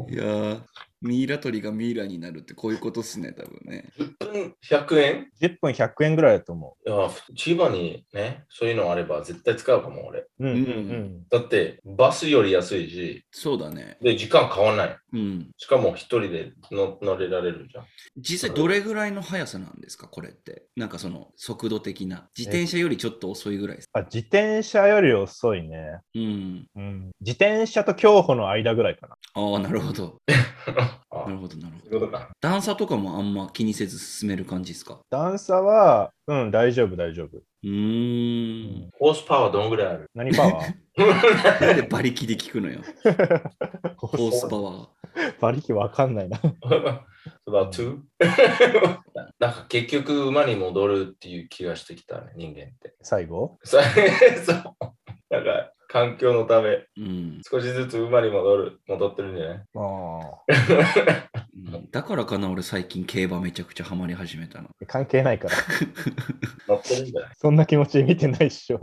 B: いやー、ミイラ取りがミイラになるってこういうことっすね、多分ね。
C: 10分100円
A: ？10分100円ぐらいだと思
C: いや、千葉にね、そういうのあれば絶対使うかも、俺。
A: う。うんうんうん。
C: だって、バスより安いし、
B: そうだね。
C: で、時間変わんない。
B: うん。
C: しかも一人で乗乗れられるじゃん。
B: 実際どれぐらいの速さなんですか、これって？なんかその速度的な。自転車よりちょっと遅いぐらいです。
A: あ自転車より遅いね。
B: うん。
A: うん。自転車と競歩の間ぐらいかな。
B: ああ、なるほど。
C: あ
B: なるほど、なるほど。段差とかもあんま気にせず進める感じですか？
A: 段差は、うん、大丈夫、大丈夫。
B: うーん。
C: ホースパワーどんぐらいある？
A: 何パワー？
B: なんで馬力で聞くのよ。ホースパワー。
A: 馬力わかんないな。
C: about two? なんか結局馬に戻るっていう気がしてきたね、人間って。
A: 最後？
C: さそう。なんか環境のため、
B: うん。
C: 少しずつ馬に戻る、戻ってるんじゃない？
A: あ
B: うん だからかな、俺最近競馬めちゃくちゃハマり始めたの。
A: あ。関係ないから。
C: 乗ってるんじゃない？
A: そんな気持ちで見てないっしょ。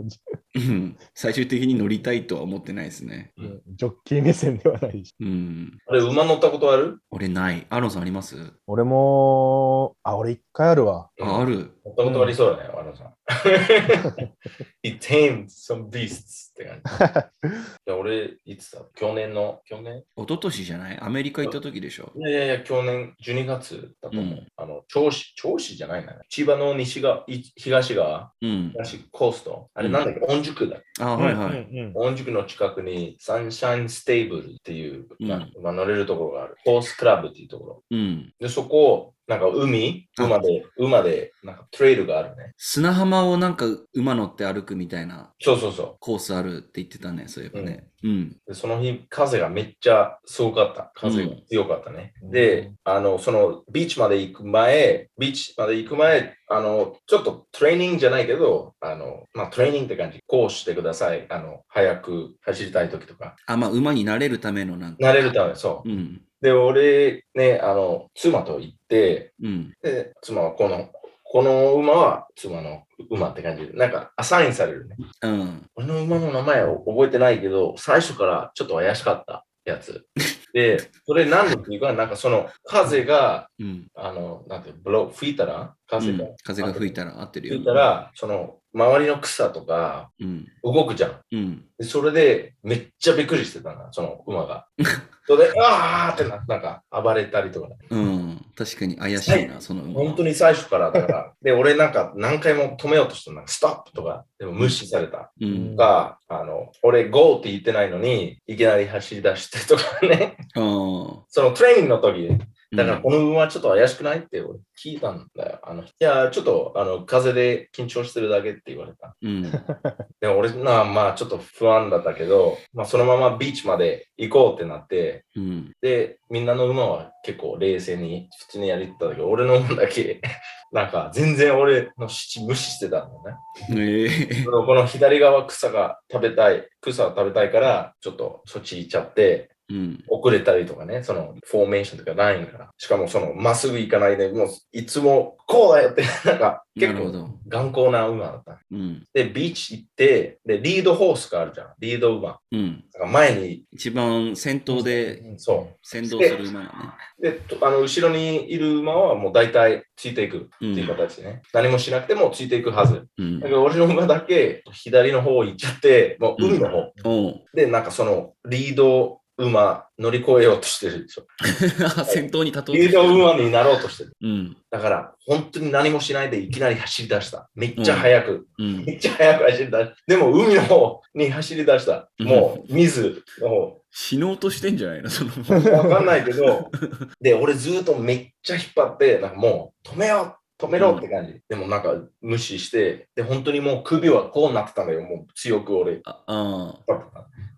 B: うん最終的に乗りたいとは思ってないですね。
A: うんジョッキー目線ではないし。
B: うん。
C: あれ、馬乗ったことある？
B: 俺ない。アロンさんあります？
A: 俺も、あ、俺一回あるわ。
B: あ、ある。
C: 乗ったことありそうだね、あのさん。It tamed some beasts って感じ。いや、俺、いつだ？去年の、去年？
B: 一昨年じゃない？アメリカ行った時でしょ？
C: いやいやいや、去年12月だと思う。
B: うん
C: あの、銚子、銚子じゃないな。千葉の西側、い東側、
B: うん。
C: 東コースト？あれなんだっけ、御宿だ。
B: あ、はいはい。
A: うんうん
C: 御宿の近くにサンシャインステーブルっていう、
B: うん
C: まあまあ乗れるところがある。ホースクラブっていうところ。
B: うん。
C: で、そこなんか海、
B: あ
C: 馬で、馬で、なんかトレイルがあるね。
B: 砂浜をなんか馬乗って歩くみたいな
C: そうそうそ
B: コースあるって言ってたね、そういえばね。うん。
C: う。でその日、風がめっちゃすごかった。風が強かったね。
A: うん
C: で、あの、そのビーチまで行く前、ビーチまで行く前、あの、ちょっとトレーニングじゃないけど、あの、まあ、トレーニングって感じ。こうしてください。あの、早く走りたい時とか。
B: あ、まあ、馬になれるためのなんか。
C: 慣れるため、そう。
B: うん。
C: で、俺、ね、あの、妻と行って、
B: うん。
C: で、妻はこの、この馬は妻の馬って感じで、なんかアサインされるね。
B: うん。
C: 俺の馬の名前を覚えてないけど、最初からちょっと怪しかったやつ。で、それ何でっていうか、なんかその風が、
B: うん。
C: あの、なんて、ブロー、吹いたら？風が、
B: うん風が吹いたら合ってるよ。
C: 吹いたら、その、周りの草とか
B: うん。
C: 動くじゃん。
B: うん。
C: でそれで、めっちゃびっくりしてたな、その馬が。それで、あーってな、なんか暴れたりとかね。
B: うん。確かに怪しいな、その馬。
C: 本当に最初から、だから。で、俺なんか何回も止めようとしたの、ストップとか、でも無視された。
B: うん。
C: が、あの、俺 GO って言ってないのに、いきなり走り出してとかね。
B: ああ。
C: そのトレーニングの時、だから
B: うん
C: この馬ちょっと怪しくないって俺聞いたんだよ。あの、いや、ちょっと、あの、風で緊張してるだけって言われた。
B: うん。
C: で、俺な、まあちょっと不安だったけど、まあそのままビーチまで行こうってなって、
B: うん。
C: で、みんなの馬は結構冷静に普通にやりってたけど、俺の馬だけ、なんか全然俺の七無視してたんだね。
B: ええ
C: そのこの左側草が食べたい、草を食べたいから、ちょっとそっち行っちゃって、
B: うん。
C: 遅れたりとかね、そのフォーメーションとかラインから。しかもそのまっすぐ行かないで、もういつもこうだよって、なんか結構。頑固な馬だった。
B: うん。
C: で、ビーチ行って、で、リードホースがあるじゃん。リード馬。
B: うん。
C: だから前に、
B: 一番先頭で
C: そ
B: 先導する馬だね。
C: う。で、とあの後ろにいる馬はもう大体ついていくっていう形でね。何もしなくてもついていくはず。
B: うん
C: だ。から俺の馬だけ左の方行っちゃって、もう海の方。
B: おう
C: で、なんかそのリード馬乗り越えようとしてるでしょ。
B: 先頭に立とうと
C: リード馬になろうとしてる。
B: うん。
C: だから、本当に何もしないでいきなり走り出した。めっちゃ速く。
B: うん。
C: めっちゃ速く走り出した。でも海の方に走り出した。もう水の方。
B: 死のうとしてんじゃないの？その。
C: わかんないけど、で、俺ずっとめっちゃ引っ張って、なんかもう止めよう、止めろって感じ。でもなんか無視して、で、本当にもう首はこうなってたんだよ。もう強く俺。
B: ああ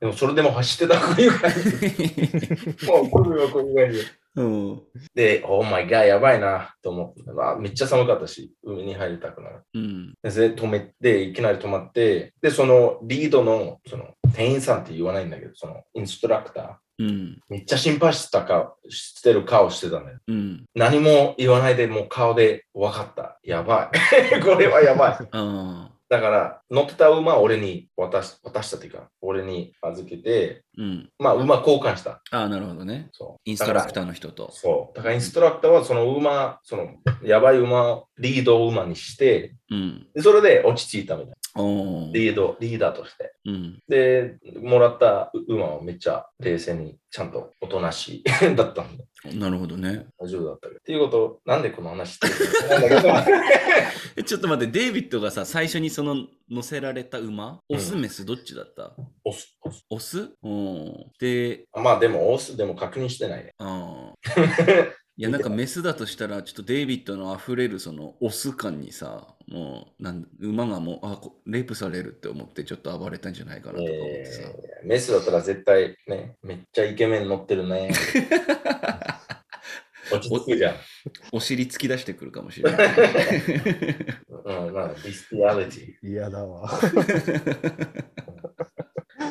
C: でもそれでも走ってたこういう感じ。
B: ー。
C: もう首はこういう感じ。
B: うん。
C: で、オーマイガーやばいなと思って、まあ、めっちゃ寒かったし、海に入りたくなる。
B: うん。
C: で、止めて、いきなり止まって、で、そのリードの、その、店員さんって言わないんだけど、その、インストラクター、
B: うん。
C: めっちゃ心配してたか、してる顔してたんだよ。
B: うん。
C: 何も言わないで、もう顔で分かった。やばい。これはやばい。
B: ああ。
C: だから、乗ってた馬は俺に渡し渡したっていうか、俺に預けて、
B: うん。
C: まあ、馬交換した。
B: ああ、なるほどね。
C: そう。
B: インストラク
C: ー
B: ターの人と。
C: そう。だからインストラクターはその馬、そのやばい馬をリード馬にして、
B: うん。
C: でそれで落ち着いたみたいな。リード、リーダーとして。
B: うん。
C: で、もらった馬はめっちゃ冷静に、ちゃんとおとなしい だったんで、
B: なるほどね。
C: 大丈夫だったけど。っていうこと、なんでこの話してるの？
B: ちょっと待って、デイビッドがさ、最初にその乗せられた馬、オス、メス、どっちだった？
C: オス、オス。
B: オス？うん。で、
C: まあでも、オスでも確認してないね。
B: ああ。いや、なんかメスだとしたら、ちょっとデイビッドの溢れるそのオス感にさ、もう、なん馬がもう、あ、こレイプされるって思って、ちょっと暴れたんじゃないかなとか思ってさ。
C: えーメスだったら絶対ね、めっちゃイケメン乗ってるね。落ち着くじゃん。
B: お尻突き出してくるかもしれない。
C: うん、まあ、ディスピアリテ
A: 嫌だわ。
C: ィ。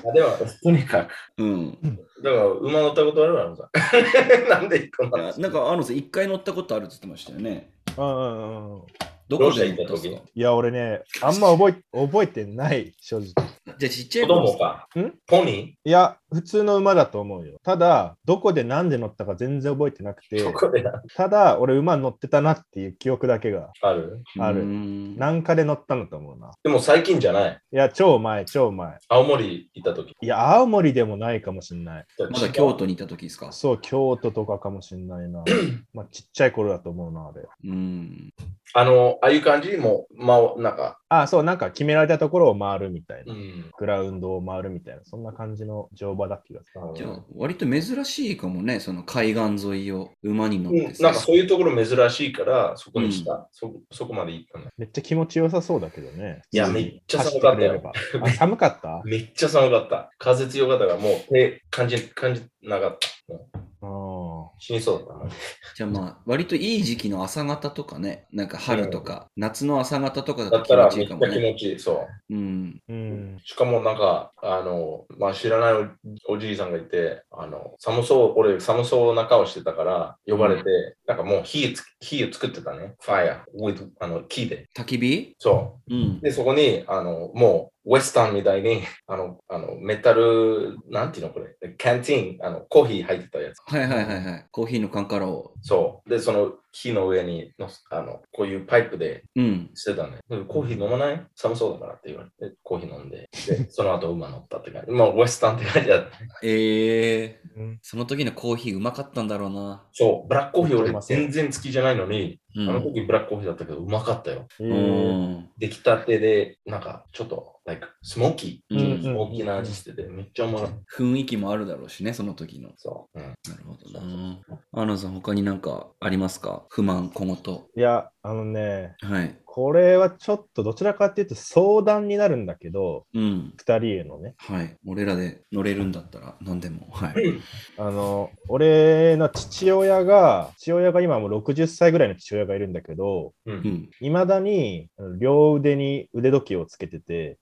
C: あでも、とにかく、
B: うん。
C: だから、馬乗ったことあるわ、さ。なんでこんな
B: あなんか、あのさ、一回乗ったことあるって言ってましたよね。
A: うんうんうん。
B: どこで
C: 行った
A: いや、俺ね、あんま覚え覚えてない、正直。
B: じゃあ、ちっちゃい
C: 子
B: 頃
C: 供か
A: ん？
C: ポニ
A: いや、普通の馬だと思うよ。ただ、どこで何で乗ったか全然覚えてなくてただ、俺馬乗ってたなっていう記憶だけが、
C: ある？
A: あるなんかで乗ったのと思うな。
C: でも最近じゃない？
A: いや、超前、超前。
C: 青森行った時。
A: いや、青森でもないかもしんない。
B: まだ京都にいた時ですか？
A: そう、京都とかかもしんないな。まあ、ちっちゃい頃だと思うな、あれ。
B: うん。
C: あの、ああいう感じ？も、まあ、なんか、
A: あ、そう、なんか決められたところを回るみたいな。
C: うん。
A: グラウンドを回るみたいな、そんな感じの乗馬だって気が。
B: じゃあ、割と珍しいかもね、その海岸沿いを馬に乗っ
C: うんなんかそういうところ珍しいから、そこにした。そそこまで行ったの。
A: めっちゃ気持ちよさそうだけどね。
C: いやめっちゃ寒かったよ
A: 寒かった？
C: めっちゃ寒かった。風強かったから、もう手感じ、感じなかった。もう
A: あ
C: 死にそうだったマジで。
B: じゃあまあ、割といい時期の朝方とかね、なんか春とか、夏の朝方とかだ
C: だったら
B: と気持ちい
C: めっちゃ気
B: いかもね。
C: 持ちいい。そう。
B: うん。
A: ーうん。
C: しかもなんか、あの、まあ、知らないおおじいさんがいて、あの、寒そう、俺寒そうな顔してたから、呼ばれて、なんかもう火つ、火を作ってたね。ファイア、with、あの、木で。
B: 焚き火？
C: そ
B: うん
C: う。。で、そこに、あの、もう、ウエスタンみたいに、あの、あの、メタル、なんていうのこれ、キャンティーン、あの、コーヒー入ってたやつ。
B: はいはいはいはい。コーヒーの缶からを。
C: そう。で、その火の上にの、あの、こういうパイプで
B: うん。
C: してたね。でコーヒー飲まない？寒そうだからって言われて、コーヒー飲んで、で、その後馬乗ったって感じ。まあ、ウエスタンって感じだった。
B: ええ
A: うん
B: その時のコーヒーうまかったんだろうな。
C: そう、ブラックコーヒー俺全然好きじゃないのに、
B: うん。
C: あの時ブラックコーヒーだったけど、うまかったよ。
A: え
B: う
A: ー
B: ん。
C: 出来たてで、なんか、ちょっと、like、スモーキ
B: うん
C: ー、スモーキーな味してて、めっちゃうまかった。
B: 雰囲気もあるだろうしね、その時の。
C: そう。うん
B: なるほどな。アナさん、他になんかありますか？不満、小言。
A: いや、あのね、
B: はい。
A: これはちょっとどちらかっていうと相談になるんだけど、
B: うん。
A: 二人へのね。
B: はい。俺らで乗れるんだったら何でも。はい。
A: あの、俺の父親が、父親が今もう60歳ぐらいの父親がいるんだけど、
C: う。
B: うんん。
A: いまだに両腕に腕時計をつけてて、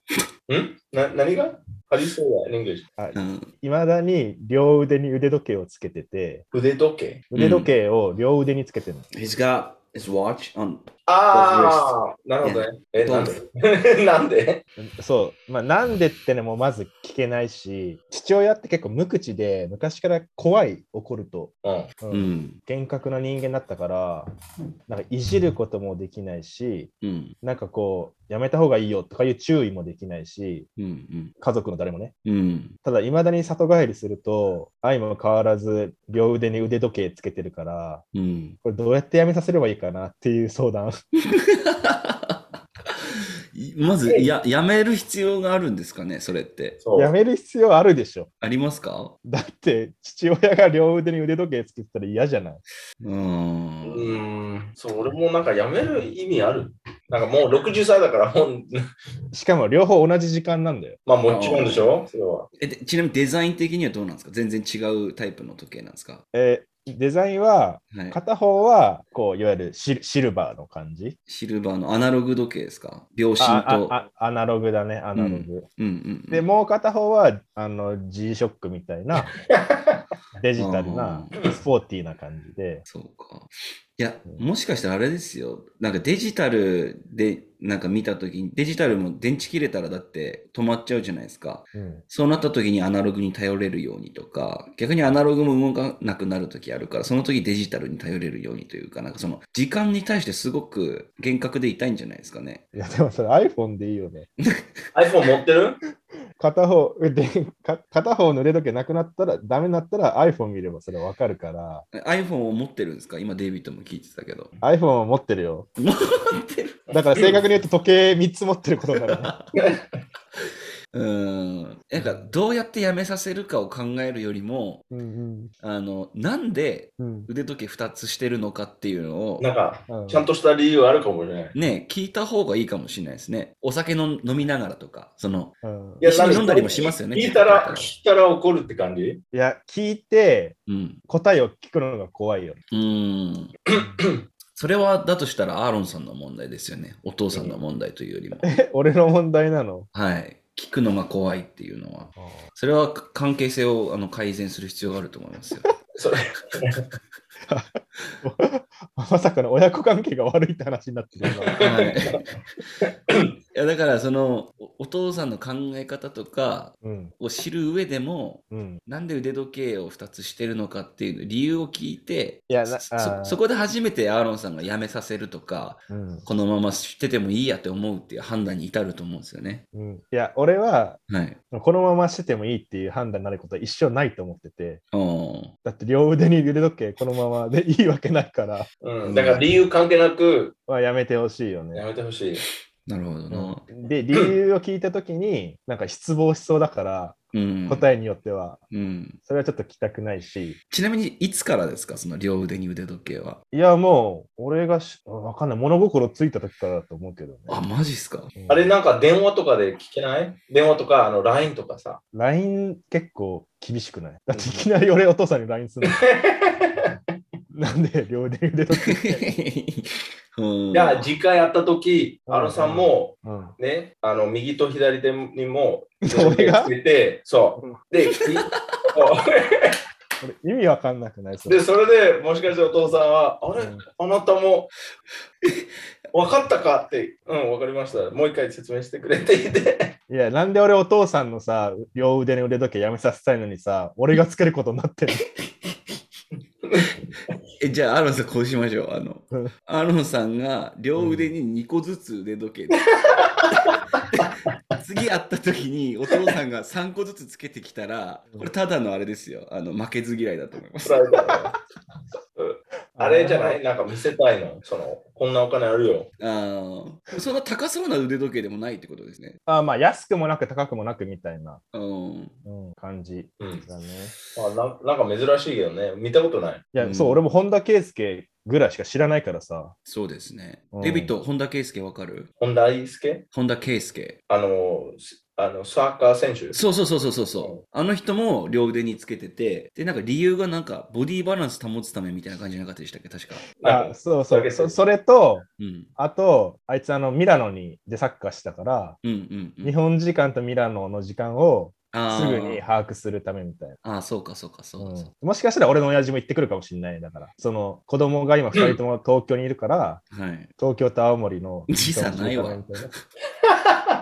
C: ん？な、何が ?How do you say that in English?
B: うん
A: いまだに両腕に腕時計をつけてて、
C: 腕時計？
A: 腕時計を両腕につけてるの。
B: He's got his watch on.
C: ああ、なるほどね。え、なんで？なんで？
A: そう、まあ、なんでってのもまず聞けないし、父親って結構無口で、昔から怖い、怒ると。
C: うん。
A: う
B: うんん。
A: 厳格な人間だったから、なんかいじることもできないし、
B: うん。
A: なんかこう、やめた方がいいよとかいう注意もできないし、
B: うん。
A: 家族の誰もね。
B: うん。
A: ただ、いまだに里帰りすると、愛も変わらず、両腕に腕時計つけてるから、
B: うん。
A: これどうやってやめさせればいいかなっていう相談。
B: まずや、やめる必要があるんですかね、それって。
C: そう。
A: やめる必要あるでしょ。
B: ありますか？
A: だって、父親が両腕に腕時計つけてたら嫌じゃない。
B: うー。
C: うんーん。そう、俺もなんかやめる意味ある？なんかもう60歳だから、もう、
A: しかも両方同じ時間なんだよ。
C: まあもちろんでしょ？それは。
B: えでちなみにデザイン的にはどうなんですか？全然違うタイプの時計なんですか？
A: えーデザインは、
B: はい。
A: 片方は、こう、いわゆるシルシルバーの感じ？
B: シルバーのアナログ時計ですか？秒針
A: あ
B: と。
A: ああアナログだね、アナログ。
B: うんうんうん。
A: で、もう片方は、あの、G-SHOCK みたいな、デジタルな、スポーティーな感じで。
B: そうか。いや、
A: うん
B: もしかしたらあれですよ。なんかデジタルでなんか見たときに、デジタルも電池切れたらだって止まっちゃうじゃないですか。
A: うん。
B: そうなった時にアナログに頼れるようにとか、逆にアナログも動かなくなる時あるから、その時デジタルに頼れるようにというか、なんかその時間に対してすごく厳格でいたいんじゃないですかね。
A: いや、でもそれ iPhone でいいよね。
C: iPhone 持ってる？
A: 片方、でか片方の腕時計なくなったら、ダメになったら iPhone 見ればそれわかるから、
B: iPhone を持ってるんですか？今デイビッドも聞いてたけど。
A: iPhone を持ってるよ。
B: 持ってる
A: だから正確に言うと時計3つ持ってることになるね。
B: うん。なんかどうやってやめさせるかを考えるよりも、
A: うん
B: あの、なんで
A: うんうん
B: 腕時計2つしてるのかっていうのを、
C: なんか、
A: うん
C: ちゃんとした理由あるかもしれない。
B: ね、聞いた方がいいかもしれないですね。お酒の飲みながらとか、その、
A: うん
C: いや
B: 一緒に飲んだりもしますよね
C: 聞いたら、聞いたら怒るって感じ？
A: いや、聞いて
B: うん。
A: 答えを聞くのが怖いよ。
B: うーん。それは、だとしたらアーロンさんの問題ですよね。お父さんの問題というよりも。
A: え、俺の問題なの？
B: はい。聞くのが怖いっていうのは。それは関係性をあの改善する必要があると思いますよ。
C: それ、
A: まさかの親子関係が悪いって話になってる今。
B: はい。いや、だから、その、おお父さんの考え方とか
A: うん、
B: を知る上でも、
A: うん。
B: なんで腕時計を2つしてるのかっていう理由を聞いて、
A: いやな
B: そこで初めてアーロンさんが辞めさせるとか、
A: うん
B: このまましててもいいやって思うっていう判断に至ると思うんですよね。
A: うん、いや、俺は、
B: はい。
A: このまましててもいいっていう判断になることは一生ないと思ってて、
B: おー
A: だって両腕に腕時計このままでいいわけないから、
C: うん、だから理由関係なく
A: まあ、やめてほしいよね。
C: やめてほしい。
B: なるほどな。
A: で、理由を聞いたときに、なんか失望しそうだから、
B: うん。
A: 答えによっては、
B: うん。
A: それはちょっと聞きたくないし、
B: ちなみに、いつからですか？その両腕に腕時計は。
A: いや、もう、俺がし、わかんない。物心ついた時からだと思うけどね。
B: あ、マジっすか？
A: うん
C: あれなんか電話とかで聞けない？電話とかあの LINE とかさ。
A: LINE 結構厳しくない？だっていきなり俺お父さんに LINE するの。なんで両腕に腕時計
B: うん。
C: いや、次回会った時、
A: うん。
C: あのさんも、
A: うん。
C: ね、あの右と左手にも、
A: 俺が？
C: つけて、そう。
A: うん。
C: で、
A: 意味わかんなくない？それ。
C: で、それでもしかしてお父さんは、あれ、
A: うん。
C: あなたも分かったか？って、うん、分かりました。もう一回説明してくれって言って。
A: いや、なんで俺お父さんのさ、両腕に腕時計やめさせたいのにさ、俺がつけることになってる
B: え、じゃあ、アロンさん、こうしましょう。あの
A: うん、
B: アロンさんが両腕に2個ずつ腕時計で。次会った時にお父さんが3個ずつつけてきたら、これただのあれですよ。あの負けず嫌いだと思います。
C: あれじゃない？なんか見せたいの？その、こんなお金あるよ。
B: ああ、そんな高そうな腕時計でもないってことですね。
A: あまあ、安くもなく高くもなくみたいな、
B: うん。
A: うん、感じ
C: うん。
A: だね。
C: あななんか珍しいけどね。見たことない。
A: いや、
B: うん
A: そう、俺も本田圭佑ぐらいしか知らないからさ。
B: そうですね
A: うん。
B: デビット、本田圭佑わかる？
C: 本田祐介？
B: 本田圭佑。
C: あの、すあのサッカー選手。
B: そうそうそうそうそうそう。あの人も両腕につけてて、で、なんか理由がなんかボディバランス保つためみたいな感じじゃなかったでしたっけ？確か。
A: あそうそうそ。それと、
B: うん。
A: あと、あいつあのミラノにでサッカーしたから、
B: うんうん、うん。
A: 日本時間とミラノの時間をすぐに把握するためみたいな。
B: ああ、そうかそうかそうか。
A: うんもしかしたら俺の親父も行ってくるかもしれない。だから、その子供が今2人とも東京にいるから、
B: はい。
A: 東京と青森の
B: 時差ないわ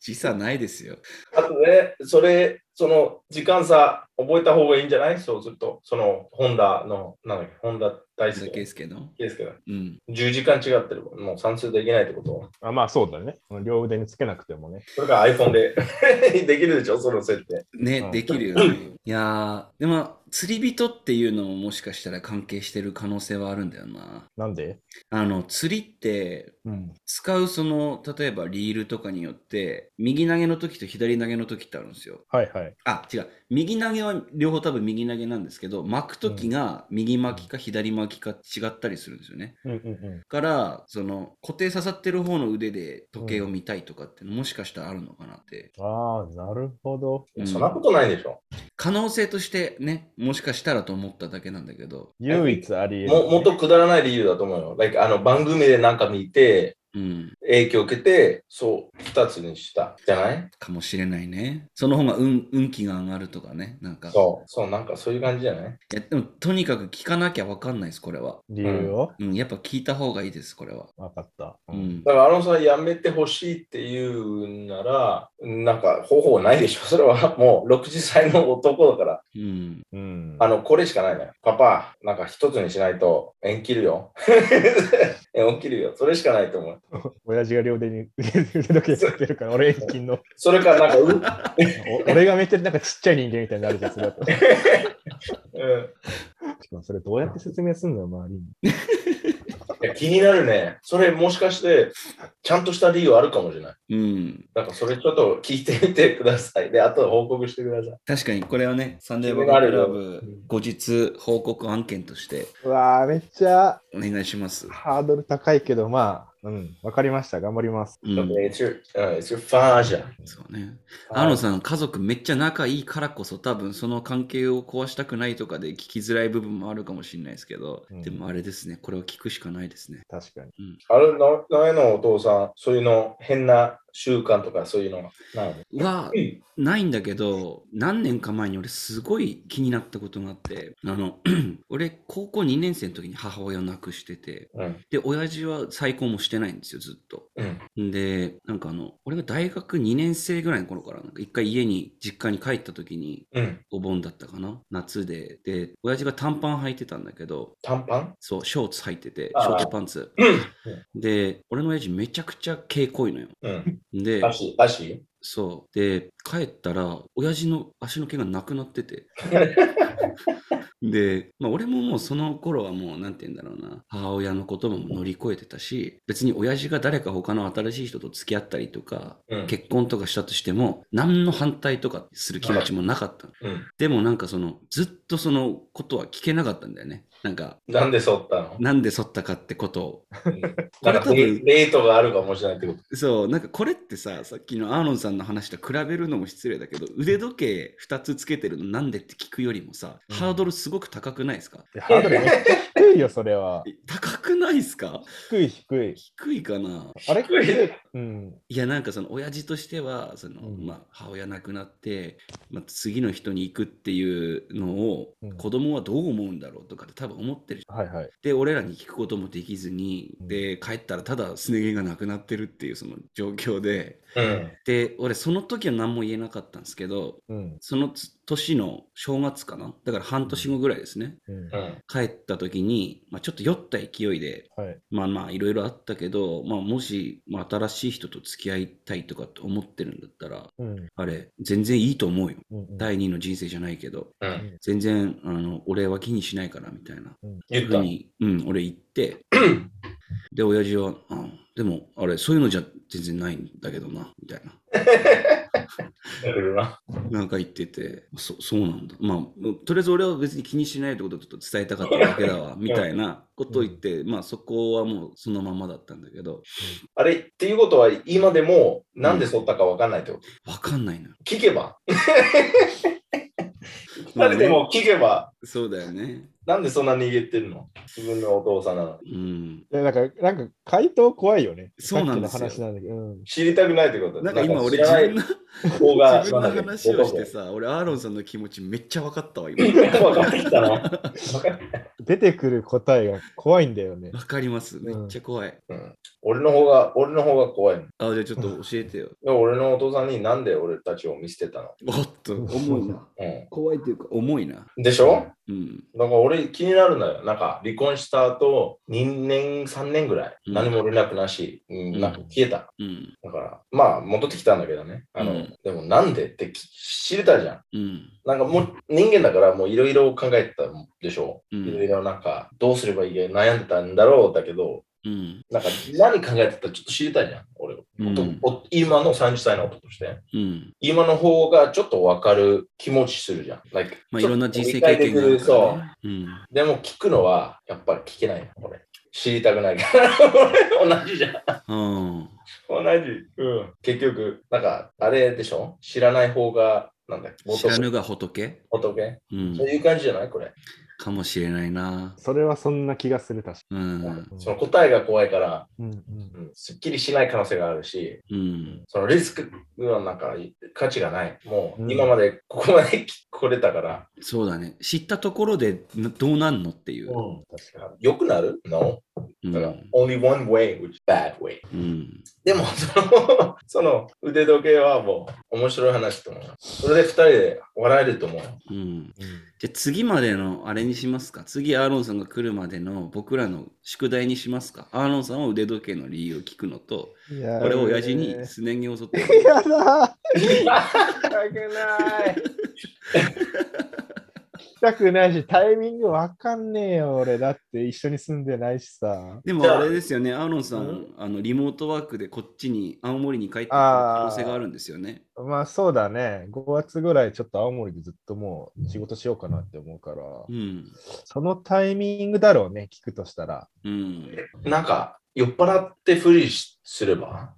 B: 時差ないですよ。
C: あとね、それ、その時間差覚えた方がいいんじゃない？そうすると、その、ホンダの、なんだっけ、ホンダ大好
B: 本田圭
C: き。
B: 佑の？
C: ですけど、
B: うん。
C: 10時間違ってる。もう算数できないってこと
A: あまあそうだね。両腕につけなくてもね。
C: それが iPhone で できるでしょ？その設定。
B: ね、
A: うん
B: できるよね。いやー、でも、釣り人っていうのももしかしたら関係してる可能性はあるんだよな。
A: なんで？
B: あの、釣りって、
A: うん。
B: 使うその、例えばリールとかによって、右投げの時と左投げの時ってあるんですよ。
A: はいはい。
B: あ、違う。右投げは両方多分右投げなんですけど、巻く時が右巻きか左巻きか違ったりするんですよね。
A: うんうんうん。
B: から、その、固定刺さってる方の腕で時計を見たいとかって、もしかしたらあるのかなって。
A: ああ、なるほど。
B: うん
C: そんなことないでしょ
B: 可能性としてね、もしかしたらと思っただけなんだけど。
A: 唯一あり得る、
C: ももっとくだらない理由だと思うよ。Like あの番組でなんか見て、
B: うん。
C: 影響を受けて、そう、二つにした。じゃない？
B: かもしれないね。その方が運運気が上がるとかね。なんか。
C: そう、そう、なんかそういう感じじゃない？
B: いやでも、とにかく聞かなきゃわかんないです、これは。
A: 理由を、
B: うん、やっぱ聞いた方がいいです、これは。
A: 分かった。
B: う。ん。
C: だから、あのさんやめてほしいっていうなら、なんか方法ないでしょ。それはもう60歳の男だから、
B: うん。
A: うん。
C: あの、これしかないね。パパ、なんか一つにしないと縁切るよ。縁切るよ。それしかないと思う。
A: 親父が両手に腕時計つけてるから、俺遠近の。
C: それからなんか、
A: 俺がめっちゃなんかちっちゃい人間みたいになるじゃん、それだと。し
C: うん
A: かもそれどうやって説明すんのよ、周りに。
C: いや気になるね。それもしかして、ちゃんとした理由あるかもしれない。
B: うん。
C: なんかそれちょっと聞いてみてください。で、あと報告してください。
B: 確かに、これはね、サンデーバ
C: 気になるよ
B: カクラブ後日報告案件として
A: うわー、めっちゃ
B: お願いします。
A: ハードル高いけど、まあ、うん、わかりました。頑張ります。
B: うん。
C: Okay, it's your, uh, it's your father.
B: そうね。アーロンさん、家族めっちゃ仲いいからこそ、多分その関係を壊したくないとかで聞きづらい部分もあるかもしれないですけど、
A: うん
B: でもあれですね、これを聞くしかないですね。
A: 確かに。
C: あれ、な前のお父さん、そういうの変な習慣とかそういうのないの？
B: は、ないんだけど、何年か前に俺すごい気になったことがあって、あの、俺高校2年生の時に母親を亡くしてて、
C: うん。
B: で、親父は再婚もしてないんですよ、ずっと。
C: うん。
B: で、なんかあの、俺が大学2年生ぐらいの頃から、なんか一回家に、実家に帰った時に、
C: うん。
B: お盆だったかな？夏で。で、親父が短パン履いてたんだけど、
C: 短パン？
B: そう、ショーツ履いてて、ショートパンツ。
C: うん。
B: で、俺の親父めちゃくちゃ毛濃いのよ。
C: うん。
B: で、
C: 足、足
B: そう。で、帰ったら、親父の足の毛がなくなってて。で、まあ俺ももうその頃はもう、なんて言うんだろうな、母親のことも乗り越えてたし、別に親父が誰か他の新しい人と付き合ったりとか、
C: うん。
B: 結婚とかしたとしても、何の反対とかする気持ちもなかったの。
C: うん。
B: でもなんかその、ずっとそのことは聞けなかったんだよね。なんか、
C: なんで剃ったの？
B: なんで剃ったかってことを。れ多分
C: レレートがあるかもしれないってこと？
B: そう、なんかこれってさ、さっきのアーロンさんの話と比べるのも失礼だけど、腕時計2つつけてるのなんでって聞くよりもさ、
A: うん
B: ハードルすごく高くないですか？
A: いやハードル低いよ、それは。
B: 高くないですか？
A: 低い、低い。
B: 低いかな？
A: あれ？
C: 低い
A: うん。
B: いやなんかその親父としてはその、
A: うん
B: まあ、母親亡くなって、まあ、次の人に行くっていうのを
A: うん
B: 子供はどう思うんだろうとかって多分思ってる
A: はいはい。
B: で俺らに聞くこともできずに、
A: うん
B: で帰ったらただすね毛がなくなってるっていうその状況で
C: うん。
B: で俺その時は何も言えなかったんですけど
A: うん。
B: そのつ年の正月かな？だから半年後ぐらいですね
A: うん。
C: うん。
B: 帰った時に、まあ、ちょっと酔った勢いで
A: はい。
B: まあまあいろいろあったけど、まあ、もし、まあ、新しい人と付き合いたいとかって思ってるんだったら
A: うん。
B: あれ全然いいと思うよ
A: うん。
B: 第二の人生じゃないけど
C: うん。
B: 全然あの俺は気にしないからみたいな
C: 言った
B: ふう。に、うん、俺言って で親父は、うん、でもあれそういうのじゃ全然ないんだけどなみたいな。
C: な。
B: な。んか言っててそそうなんだ。まあとりあえず俺は別に気にしないってことをちょっと伝えたかっただけだわみたいなことを言って、まあそこはもうそのままだったんだけど。
C: あれっていうことは今でもなんで剃ったかわかんないってこと？
B: わかんないのよ。
C: 聞けば。でも聞けば、
B: そうだよね
C: なんでそんな逃げてるの？自分のお父さんなのに。
B: うん
A: でなんか、なんか回答怖いよね。
B: そうなんです
A: 話なんだけど。うん。
C: 知りたくないってこと？
B: なんか今俺自分の
C: 方が
B: 自分の話をしてさ、俺アーロンさんの気持ちめっちゃ分かったわ、今。
C: 分かってきたの？分かっ
A: 出てくる答えが怖いんだよね。
B: わかります。めっちゃ怖い。
C: うん俺の方が、俺の方が怖い
B: あ、じゃあちょっと教えてよ。
C: や俺のお父さんになんで俺たちを見捨てたの、
B: おっと、重いな。
C: う
B: 怖いっていうか、重いな。
C: ん、でしょ？
B: うん。
C: だから俺気になるんだよ。なんか離婚した後、2年、3年ぐらい、
B: うん
C: 何も連絡なし、うん、なんか消えた。
B: うん。
C: だから、まあ戻ってきたんだけどね。あの、
B: うん
C: でもなんでってき知れたじゃん。
B: うん。
C: なんかもう人間だからもういろいろ考えてたでしょ。
B: うん
C: いろいろなんかどうすればいいか悩んでたんだろうだけど、
B: うん。
C: なんか何考えてたかちょっと知りたいじゃん。
B: うん
C: お今の30歳の男として。
B: うん。
C: 今の方がちょっとわかる気持ちするじゃん。Like
B: まあ、いろんな人生経験がある。うん。
C: う。でも聞くのはやっぱり聞けないよ、俺。知りたくないから。俺 同じじゃん。
B: うん。
C: 同じ。うん。結局、なんか、あれでしょ？知らない方が、なんだっけ？
B: 知らぬが仏？
C: 仏？
B: うん
C: そう。いう感じじゃない？これ。
B: かもしれないな。
A: それはそんな気がする、確か
B: うん。
C: その答えが怖いから、
A: に。うん
C: うん、すっきりしない可能性があるし、
B: うん。
C: そのリスクはなんか価値がない。も
A: う
C: うん今までここまで来れたから。
B: そうだね。知ったところでなどうなんのっていう。
C: うん、確か良くなる ?No.
B: う
C: だから、
B: ん。
C: only one way, which is bad way.
B: うん。
C: でも、その、その腕時計はもう面白い話と思う。それで二人で笑えると思う。
B: うん。じゃあ次までのあれにしますか？次アーロンさんが来るまでの僕らの宿題にしますか？アーロンさんは腕時計の理由を聞くのと、
A: いや
B: これを親父にすね毛を剃って
A: やだしたくないし たくないし、タイミングわかんねえよ、俺。だって一緒に住んでないしさ。
B: でも
C: あ
B: あれですよね、アーロンさん、
C: うん？
B: あのリモートワークでこっちに青森に帰ってくる可能性があるんですよね。
A: まあそうだね。5月ぐらいちょっと青森でずっともう仕事しようかなって思うから、
B: うん。
A: そのタイミングだろうね、聞くとしたら。
B: うん。
C: なんか、酔っ払ってふりしすれば？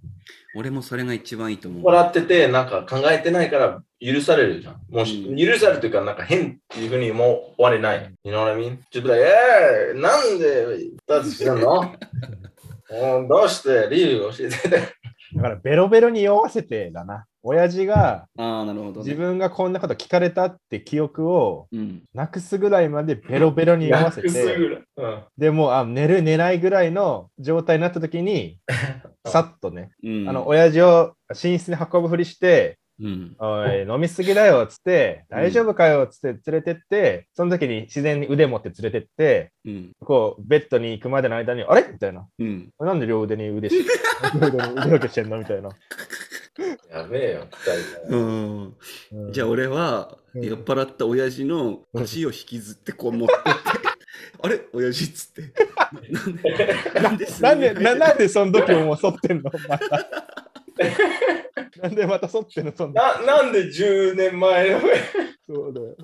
B: 俺もそれが一番いいと思う。
C: 笑ってて、なんか考えてないから許されるじゃん。もし、
B: うん
C: 許されるというか、なんか変っていうふうにもう終われない。You know what I mean? ちょっと、えー、なんで二つしてんの うんどうして？理由教えて。
A: だからベロベロに酔わせてだな。親父が
B: ああ、なるほど、ね。
A: 自分がこんなこと聞かれたって記憶を
B: うん。
A: なくすぐらいまでベロベロに酔わせて、
C: ぐらいうん
A: でもうあ寝る寝ないぐらいの状態になった時に、さっとね、
B: うん。
A: あの親父を寝室に運ぶふりして、
B: うん。
A: おい、飲みすぎだよっつって、
B: うん
A: 大丈夫かよっつって連れてって、その時に自然に腕持って連れてって、
B: うん。
A: こう、ベッドに行くまでの間に、あれ？みたいな。
B: うん。
A: なんで両腕に腕し、両腕に腕時計してんの？みたいな。
C: やべえよ、二人
B: うん。
A: うん。
B: じゃあ俺は
A: うん。
B: 酔っ払った親父の足を引きずってこう持ってって、あれ？親父っつって。なんでなんで
A: なんで、ななん
B: で
A: でその時ももう剃ってんの？また。なんでまた剃ってんのそんな。
C: ななんで10年前の？
A: そうだよ。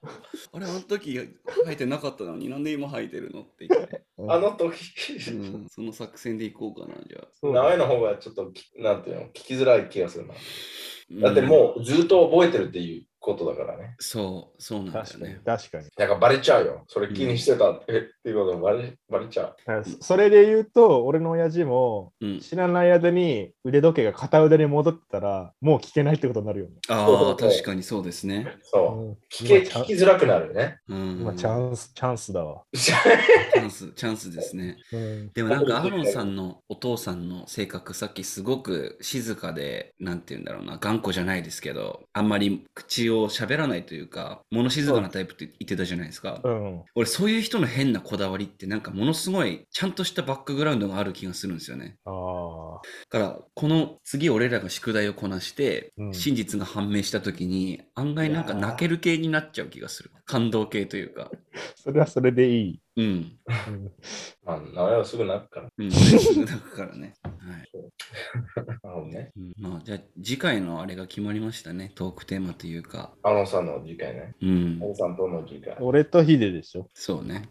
B: あれあの時生えてなかったのになんで今生えてるのって言って。
C: あの時、
B: うん、その作戦でいこうかな、じゃあ。
C: 名前の方がちょっとき、なんていうの、聞きづらい気がするな。
B: うん
C: だってもうずっと覚えてるっていうことだからね。
B: そう、そうなんだよ
A: 確かに
B: ね。、
A: 確かに。
C: なんかバレちゃうよ。それ気にしてたって,、っていうことバレバレちゃう。
A: そそれで言うと、俺の親父も
B: うん。
A: 知らない間に腕時計が片腕に戻ってたら、もう聞けないってことになるよね。
B: ああ、確かにそうですね。
C: そう。
A: うん
C: 聞け
A: 今チャン
C: 聞きづらくなるね。
B: うん。
A: 今チャンス、チャンスだわ。
B: チャンス、チャンスですね。
A: うん
B: でもなんかアーロンさんのお父さんの性格さっきすごく静かでなんて言うんだろうな頑固じゃないですけどあんまり口を喋らないというか物静かなタイプって言ってたじゃないですか、
A: うん。
B: 俺そういう人の変なこだわりってなんかものすごいちゃんとしたバックグラウンドがある気がするんですよね。
A: あ
B: からこの次俺らが宿題をこなして、
A: うん。
B: 真実が判明した時に案外なんか泣ける系になっちゃう気がする。感動系というか。
A: それはそれでいい。
B: うん
A: うん
C: まあ、名前はすぐなくから。
B: うん泣くからねはい
C: なるほどね。
B: うんまあ、じゃあ次回のあれが決まりましたね。トークテーマというか。
C: アロンさんの次回ね。
B: うん
C: ア。ロンさんとの次回。い
A: 俺とヒデでしょ。
B: そうね。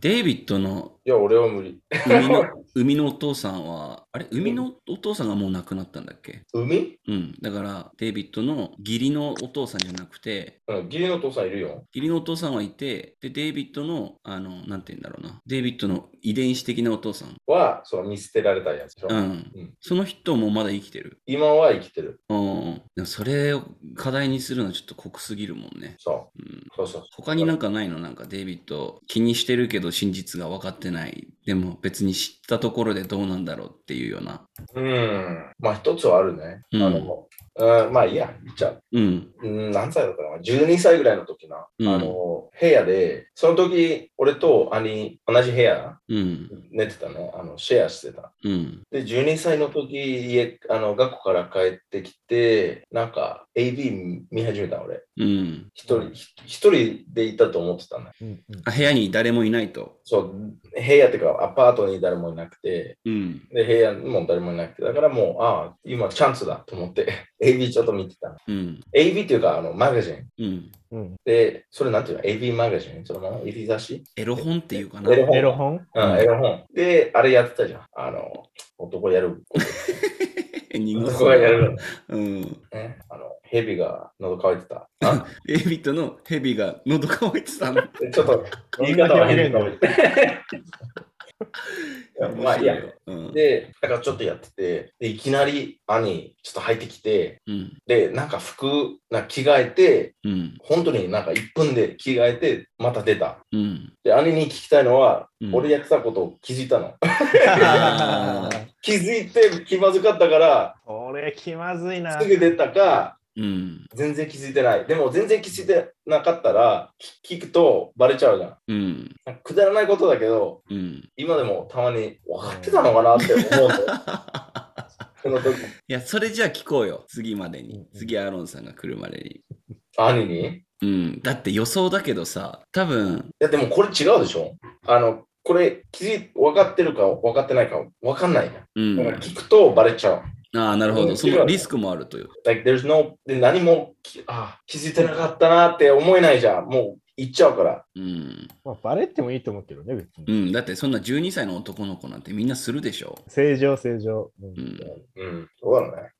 B: デイビッドの
C: や、俺は無理。
B: 生みの生みのお父さんは、あれ？生みのお父さんがもう亡くなったんだっけ？
C: 海？
B: うん。だから、デイビッドの義理のお父さんじゃなくて、
C: うん、義理のお父さんいるよ。
B: 義理のお父さんはいて、で、デイビッドの、あの、なんて言うんだろうな。デイビッドの遺伝子的なお父さん。
C: は、その見捨てられたやつでしょ。
B: うん。
C: うん
B: その人もまだ生きてる。
C: 今は生きてる。
B: うん。でもそれを課題にするのはちょっと酷すぎるもんね。
C: そ
B: うん。
C: う。そうそう。
B: 他になんかないの？なんかデイビッド気にしてるけど真実が分かってない。でも別に知ったところでどうなんだろうっていうような。
C: うん。まあ、一つはあるね。
B: うん
C: あの、うん、まあいいや、言っちゃう。
B: うん。
C: うん何歳だったかな ?12 歳ぐらいの時な。
B: うん
C: あの、部屋で、その時、俺と兄、同じ部屋、
B: うん。
C: 寝てたね。あの、シェアしてた。
B: うん。
C: で、12歳の時、家、あの、学校から帰ってきて、なんか、AV 見始めた俺。
B: うん。
C: 一人、ひ一人でいたと思ってたね。
A: うんうん
B: あ部屋に誰もいないと。
C: そう、部屋っていうか、アパートに誰もいなくて、
B: うん。
C: で、部屋にも誰もいなくて、だからもう、ああ、今チャンスだと思って、AV ちょっと見てた。
B: うん。
C: AV っていうか、あの、マガジン。
B: うん。
A: うん
C: で、それなんていうの ?AV マガジン？そのまま ?AV 雑誌
B: エロ本っていうかな。
C: エロ本
A: エロ本？
C: うん、エロ本。で、あれやってたじゃん。あの、男やる 男がやる。
B: うん。
C: ね。あの、ヘビが喉乾いてた。あ？
B: デイビッドのヘビが喉乾いてたの。
C: でちょっと、言い方は変かもしれない。い やまあいいや。
B: うん。
C: で、なんかちょっとやってて、で、いきなり兄、ちょっと入ってきて、
B: うん。
C: で、なんか服、なんか着替えて、
B: うん。
C: 本当になんか1分で着替えて、また出た。
B: うん。
C: で、兄に聞きたいのは、
B: うん
C: 俺やってたことを気づいたの。気づいて気まずかったから、
A: これ気まずいな
C: す。ぐ出たか、
B: うん。
C: 全然気づいてない。でも全然気づいてなかったら、き聞くとバレちゃうじゃん。
B: うん。
C: くだらないことだけど、
B: うん。
C: 今でもたまに分かってたのかなって思うの。その時、
B: いや、それじゃあ聞こうよ。次までに
A: うん。
B: 次、アーロンさんが来るまでに。
C: 兄に？い
B: うん。だって予想だけどさ、多分、
C: や、でもこれ違うでしょあの、これ気づい分かってるか分かってないか分かんないじゃ。
B: うんん。
C: だから聞くとバレちゃう。
B: ああ、なるほど。
C: うん
B: そのリスクもあるという。
C: Like, there's no, で何もきあ気づいてなかったなって思えないじゃん。もう言っちゃうから。
B: うん。
A: まあ、バレてもいいと思うけどね、別
B: う
A: に。
B: ん。だってそんな12歳の男の子なんてみんなするでしょ。
A: 正常、正常。うん
B: うん。
C: うん、そうだろうね。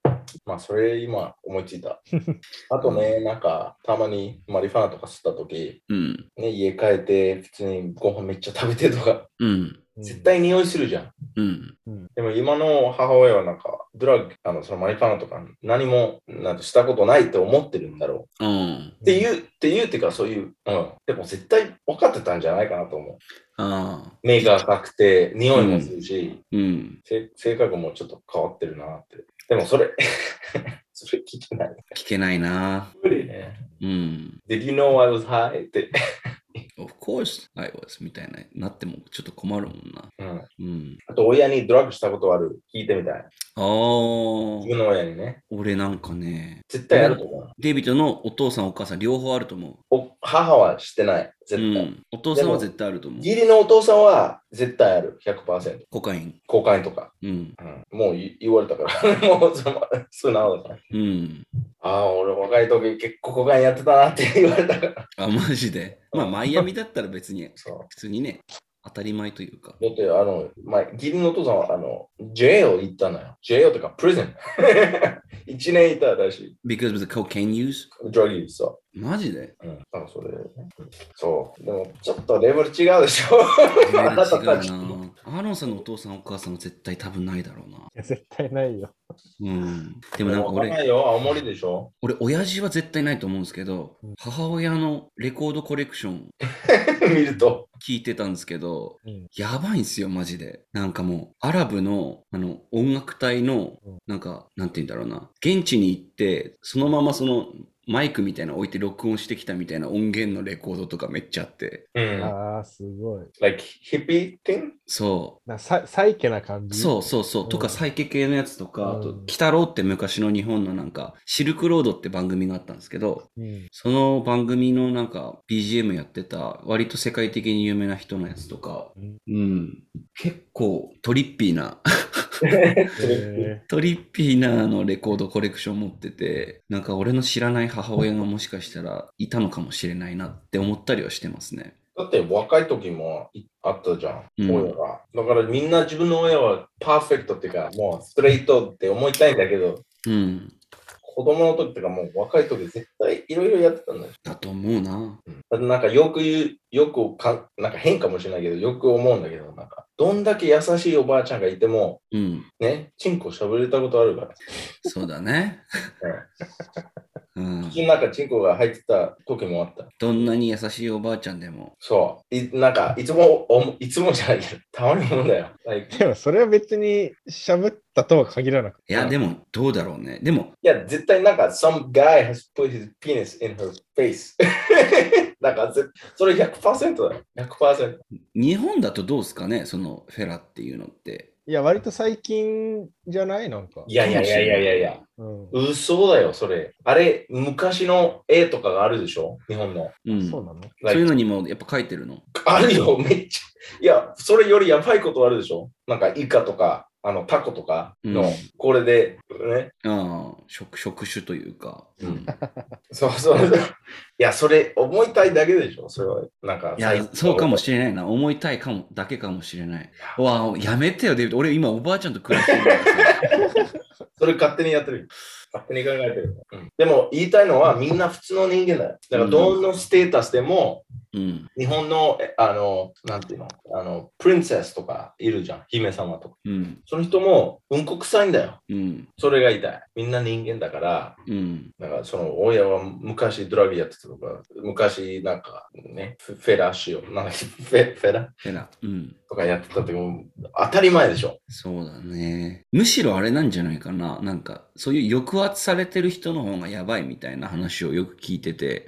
C: まあ、それ今思いついた。あとね、なんか、たまにマリファナとか吸った時、
B: うん。
C: ね、家帰って普通にご飯めっちゃ食べてとか、
B: うん。
C: 絶対匂いするじゃん。
B: うん。
C: でも今の母親はなんか、ドラッグ、あの、そのマリファナとか何もなんてしたことないって思ってるんだろう。
B: うん。
C: っていう、っていうっていうかそういう、うん。でも絶対分かってたんじゃないかなと思う。目が赤くて、匂いもするし、
B: うん。
C: せ性格もちょっと変わってるなって。でもそれ、それ聞けない。
B: 聞けないな。
C: 無理ね。
B: うん。
C: Did you know I was high? って。
B: Of course I was みたいな、なってもちょっと困るもんな。
C: うん。
B: うん。
C: あと、親にドラッグしたことある？聞いてみたい。
B: ああ
C: 自、分の親にね。
B: 俺なんかね、
C: 絶対あると思う。
B: デイビッドのお父さんお母さん両方あると思
C: お母はしてない。
B: う。
C: 絶対。
B: うん。お父さんは絶対あると思う。
C: 義理のお父さんは絶対ある。100%。
B: コカイン。
C: 交換とか。
B: うん。
C: うん、もう言言われたから。もうその素直だから。
B: うん。
C: ああ、俺若い時結構交換やってたなって言われたから。
B: あ、マジで？まあ、マイアミだったら別に。普通にね、当たり前というか。
C: だって、あの、まあ、義理のお父さんは、あの、jail 行ったのよ。jail とか prison。一年いたらしい。
B: because of the cocaine use?
C: drug use そ
B: マジで？
C: う。うん。なんかそれ、そう。でも、ちょっとレベル違うでしょ。
B: レベル
C: あなたたち
B: 違うな。アーロンさんのお父さんお母さんは絶対多分ないだろうな。
A: いや絶対ないよ。
B: うん。でもなんか俺
C: な、いよ。青森でしょ。
B: 俺、親父は絶対ないと思うんですけど
A: うん、
B: 母親のレコードコレクション
C: 見ると。
B: 聞いてたんですけど、
A: うん
B: やばいんすよ、マジで。なんかもう、アラブの、あの、音楽隊の
A: うん、
B: なんか、なんて言うんだろうな。現地に行って、そのままその、マイクみたいなの置いて録音してきたみたいな音源のレコードとかめっちゃあって。
C: うん。
A: ああ、すごい。
C: like hippie thing?
B: そ
A: なさサイケな感
B: う。
A: じ？
B: そうそうそう。
A: うん
B: とか、サイケ系のやつとか、あと、
A: うん
B: 鬼太郎って昔の日本のなんか、シルクロードって番組があったんですけど、
A: うん。
B: その番組のなんか BGM やってた割と世界的に有名な人のやつとか、
A: うん
B: うん、結構トリッピーな、
A: え
B: トリッピーなあのレコードコレクション持ってて、なんか俺の知らない母親がもしかしたらいたのかもしれないなって思ったりはしてますね。
C: だって若い時もいあったじゃん、
B: うん
C: 親が。だからみんな自分の親はパーフェクトっていうか、もうストレートって思いたいんだけど、
B: うん。
C: 子供の時とかもう若い時絶対いろいろやってたんだよ。
B: だと思うな。
C: だってなんかよく言う、よくかなんか変かもしれないけど、よく思うんだけど、なんかどんだけ優しいおばあちゃんがいても、
B: うん。
C: ね、チンコ喋れたことあるから。
B: そうだね。うん
C: 口。の中チンコが入ってた時もあった。
B: どんなに優しいおばあちゃんでも。
C: そう。いなんかいつもお、いつもじゃないけど、たまに思うんだよ。
A: でもそれは別にしゃぶったとは限らなくて。
B: いや、でも、どうだろうね。でも、
C: いや、絶対なんか、some guy has put his penis in her face. なんかぜ、それ100%だよ。100%。
B: 日本だとどうですかねそのフェラっていうのって。
A: いや、割と最近じゃない？なんか。
C: いやいやいやいやいやいや。
A: うん。
C: 嘘だよ、それ。あれ、昔の絵とかがあるでしょ？日本の。
B: うん。
A: そうなの？
B: そういうのにもやっぱ書いてるの？
C: あるよ、めっちゃ。いや、それよりやばいことあるでしょ？なんか、イカとか、あの、タコとかの、
B: うん
C: これで、ね。
B: ああ、職職種というか。うん、
C: そうそう。いや、それ、思いたいだけでしょ？それは。なんか、
B: いや、そうかもしれないな。思いたいかも、だけかもしれない。うわあ、やめてよ、デビッド。俺今おばあちゃんと暮らしてるからさ。
C: それ勝手にやってる。勝手に考えてる。うんでも言いたいのはみんな普通の人間だよ。だからどのステータスでも
B: うん。
C: 日本の、えあの、なんていうの、あの、プリンセスとかいるじゃん。姫様とか。
B: うん。
C: その人もうんこ臭いんだよ。
B: うん。
C: それが言いたい。みんな人間だから、
B: うん。
C: だからその親は昔ドラッグやってたとか、昔なんかね、フフェラしよう。なんだっけフェフェラ？
B: フェラ。うん。
C: とかやってたってもう当たり前でしょ。
B: そうだね。むしろあれなんじゃないかな。なんか、そういう抑圧されてる人の方がやばいみたいな話をよく聞いてて、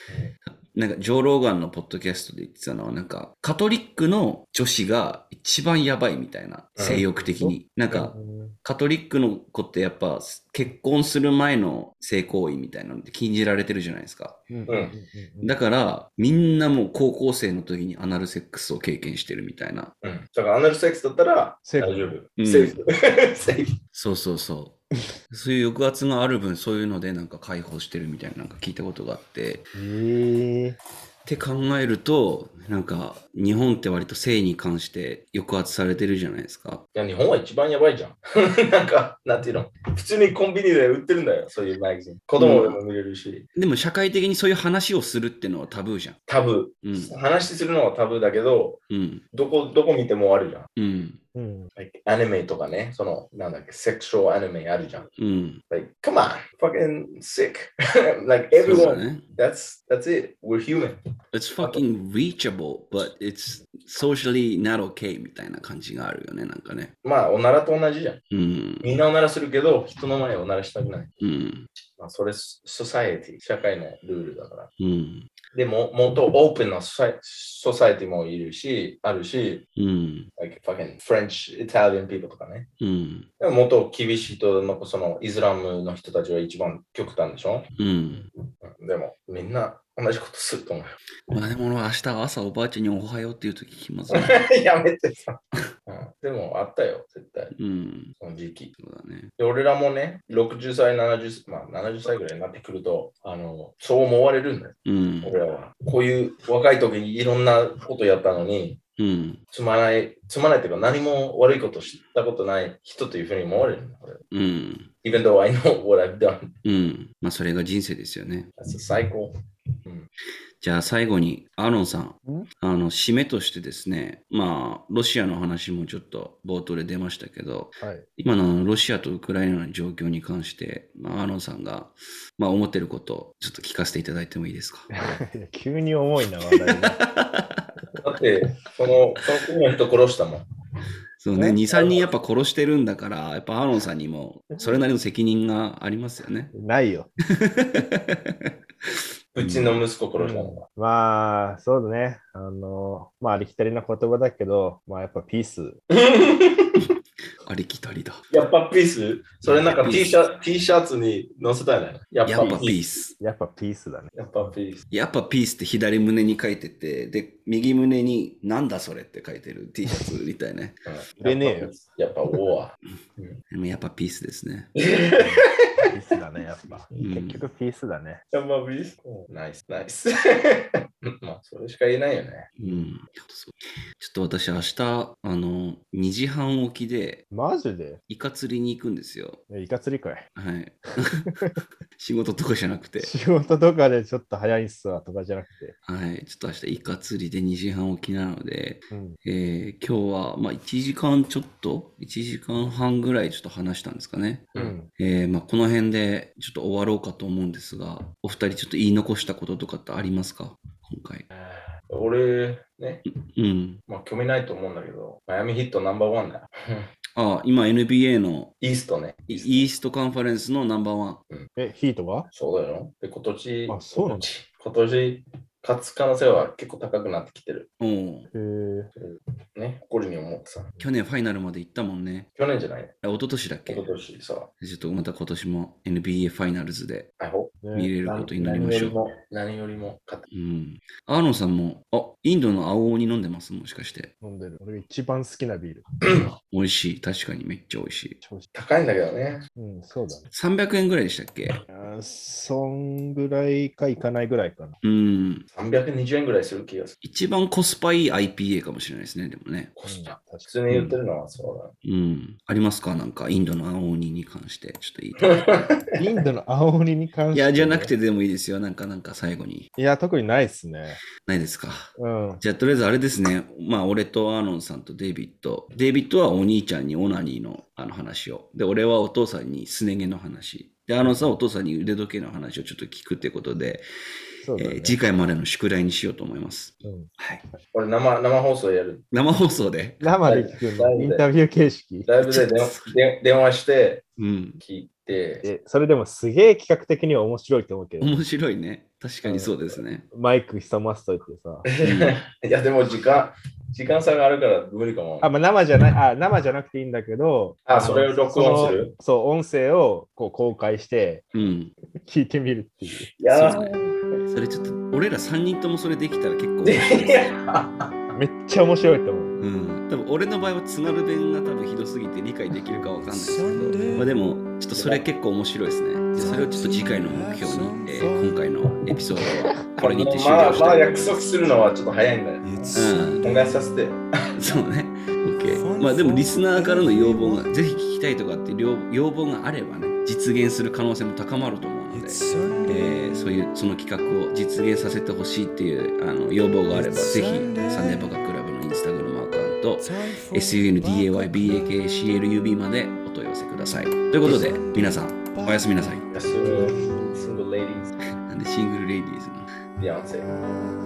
B: なんか、ジョー・ローガンのポッドキャストで言ってたのは、なんか、カトリックの女子が一番やばいみたいな、
C: うん
B: 性欲的に。なんか、
A: うん
B: カトリックの子ってやっぱ、結婚する前の性行為みたいなのって禁じられてるじゃないですか。
A: うん
C: うん
B: だから、みんなもう高校生の時にアナルセックスを経験してるみたいな。
C: うん。だからアナルセックスだったら
A: セーフ
C: 大丈夫。
B: うん
C: セーフ。セーフ。
B: そうそうそう。そういう抑圧がある分、そういうのでなんか解放してるみたいななんか聞いたことがあって、
A: え
B: って考えると、なんか日本って割と性に関して抑圧されてるじゃないですか。
C: いや、日本は一番やばいじゃん。なんか、なんていうの？普通にコンビニで売ってるんだよ、そういうマガジン。子供でも見れるし、
B: でも社会的にそういう話をするってのはタブーじゃん。
C: タブ
B: うん。
C: ー。話するのはタブーだけど、
B: うん。
C: どこ、どこ見てもあるじゃん。
B: うん。
A: うん。
C: Like, アニメとかね、その、なんだっけ、セクシュアルアニメあるじゃん。
B: うん。
C: Like, come on, fucking sick. like everyone,
B: ね。
C: that's, that's it. We're human.
B: It's fucking reachable, but it's socially not okay みたいな感じがあるよね、なんかね。
C: まあ、おならと同じじゃん。
B: うん。
C: みんなおならするけど、人の前でおならしたくない。
B: うん。
C: まあ、それ、ソサエティ、社会のルールだから。
B: うん。
C: でも、もっとオープンなソサイソサイティもいるし、あるし、
B: うん。
C: like fucking French, Italian people とかね。
B: うん。
C: でももっと厳しい人の、そのイスラムの人たちは一番極端でしょ
B: うん。
C: うんでも、みんな同じことすると思うよ。
B: まあでも俺は明日朝おばあちゃんにおはようっていう時気ま。
C: やめてさ、うんでも、あったよ、絶対。
B: うん。
C: その時期。
B: そうだね。
C: で俺らもね、60歳、70, まあ、70歳ぐらいになってくると、あのそう思われるんだよ、
B: うん。
C: 俺らは。こういう若い時にいろんなことやったのに、
B: うん。
C: つまない、つまないっていうか何も悪いことしたことない人というふうに思われるんだ。俺
B: うん。
C: Even though I know what I've done.
B: うん。まあそれが人生ですよね。
C: That's a cycle.
B: じゃあ最後に、アーロンさん
A: ん、
B: あの、締めとしてですね、まあ、ロシアの話もちょっと冒頭で出ましたけど、
A: はい。
B: 今のロシアとウクライナの状況に関して、まあ、アーロンさんが、まあ、思ってることをちょっと聞かせていただいてもいいですか？
A: 急に重いな、話題が。
C: だって、その、その国の人殺したもん。
B: そうね、
A: ね
B: 2、3人やっぱ殺してるんだから、やっぱアーロンさんにもそれなりの責任がありますよね。
A: ないよ。
C: うちの息子殺したのが。
A: まあ、そうだね。あの、まあ、ありきたりな言葉だけど、まあ、やっぱピース。
B: ありきたりだ。
C: やっぱピース？それなんか
B: やっぱ
C: T シャ T シャツに載せたいね。や
B: やっぱピース。
A: やっぱピースだね。
C: やっぱピース。
B: やっぱピースって左胸に書いてて、で、右胸になんだそれって書いてる T シャツみたいね。
C: う ん
A: 入れねえよ。
C: やっぱウォー。
B: でもやっぱピースですね。
A: スだね、やっぱ。
B: ん
A: 結局ピースだね。
C: やっぱピース。ナイス、ナイス。まあ、それしか言えないよね。
B: うん。そうちょっと私明日、あの、2時半起きで、
A: マジで？
B: イカ釣りに行くんですよ。
A: えイカ釣りかい。
B: はい。仕事とかじゃなくて。
A: 仕事とかでちょっと早いっすわとかじゃなくて。
B: はい。ちょっと明日イカ釣りで2時半起きなので、
A: うん。
B: えー今日は、まあ、1時間ちょっと、1時間半ぐらいちょっと話したんですかね。
A: う。
C: うん
B: えーまあ、この辺でちょっと終わろうかと思うんですが、お二人ちょっと言い残したこととかってありますか？今回。
C: 俺、ね、
B: うん。
C: まあ、興味ないと思うんだけど、マイアミヒットナンバーワンだよ。
B: ああ、今 NBA の
C: イーストね。
B: イイーストカンファレンスのナンバーワン。
A: え、ヒートは？
C: そうだよ。で、今年、
A: あそうなんだ
C: 今年、勝つ可能性は結構高くなってきてる。
B: おお。
A: へえ。
C: ね、誇りに思ってさ。
B: 去年ファイナルまで行ったもんね。
C: 去年じゃない？ね。
B: あ一昨年だっけ？
C: 一昨年さ。
B: ちょっとまた今年も NBA ファイナルズで見れることになりましょう。
C: 何よりも、何よりも
B: うん。アーロンさんも、あ、インドの青鬼飲んでます？もしかして。
A: 飲んでる。俺が一番好きなビール。
B: 美味しい。確かにめっちゃ美味しい。
C: 高いんだけどね。
A: うん、そうだね。
B: 300円ぐらいでしたっけ？
A: そんぐらいかいかないぐらいかな。
B: うん。
C: 320円ぐらいする気がする。
B: 一番コスパいい IPA かもしれないですね、でもね。
C: コスパ。
A: うん
C: 普通に言ってるのはそう
B: うん。ありますか？なんか、インドの青鬼に関して、ちょっといい。
A: インドの青鬼に関して。
B: いや、じゃなくて。でもいいですよ。なんか、なんか最後に。
A: いや、特にないっすね。
B: ないですか？
A: うん。
B: じゃあ、とりあえずあれですね。まあ、俺とアーロンさんとデイビッド。デイビッドはお兄ちゃんにオナニーのあの話を。で、俺はお父さんにすね毛の話。で、アーロンさんはお父さんに腕時計の話をちょっと聞くってことで、
A: ね。
B: えー次回までの宿題にしようと思います。
A: うん
B: はい。
C: 俺生、生放送やる。
B: 生放送で？
A: 生で聞くの？インタビュー形式？
C: ライブで電 電話して
B: うん。
C: 聞いて、
A: え、それでもすげえ企画的には面白いと思うけど、
B: 面白いね。確かにそうですね。
A: マイク潜ませといてさ。
C: いや、でも時間、時間差があるから無理かも。
A: あ、まあ、生じゃない、あ、生じゃなくていいんだけど、の
C: あそれを録音する？
A: そう、音声をこう公開して
B: うん。
A: 聞いてみるっていう。
C: いや
B: それちょっと、俺ら3人ともそれできたら結構面白いですね。
A: めっちゃ面白いと思う。
B: うん。多分俺の場合は津軽弁が多分ひどすぎて理解できるかわかんないですけど、まあでも、ちょっとそれ結構面白いですね。でそれをちょっと次回の目標に、えー今回のエピソードは これにて終
C: まあ、
B: 了した
C: まあ
B: ます。
C: 約束するのはちょっと早いんだよ。
B: うん。
C: 考えさせて。
B: そうね。OK。まあでもリスナーからの要望が、ぜひ聞きたいとかっていう要要望があればね、実現する可能性も高まると思うので、えーそういうその企画を実現させてほしいっていうあの要望があれば、ぜひサンデーバカクラブのインスタグラムアカウント、sundaybakclub までお問い合わせください。ということで、皆さん、おやすみなさい。シングルレディーズの
C: ？Beyonce.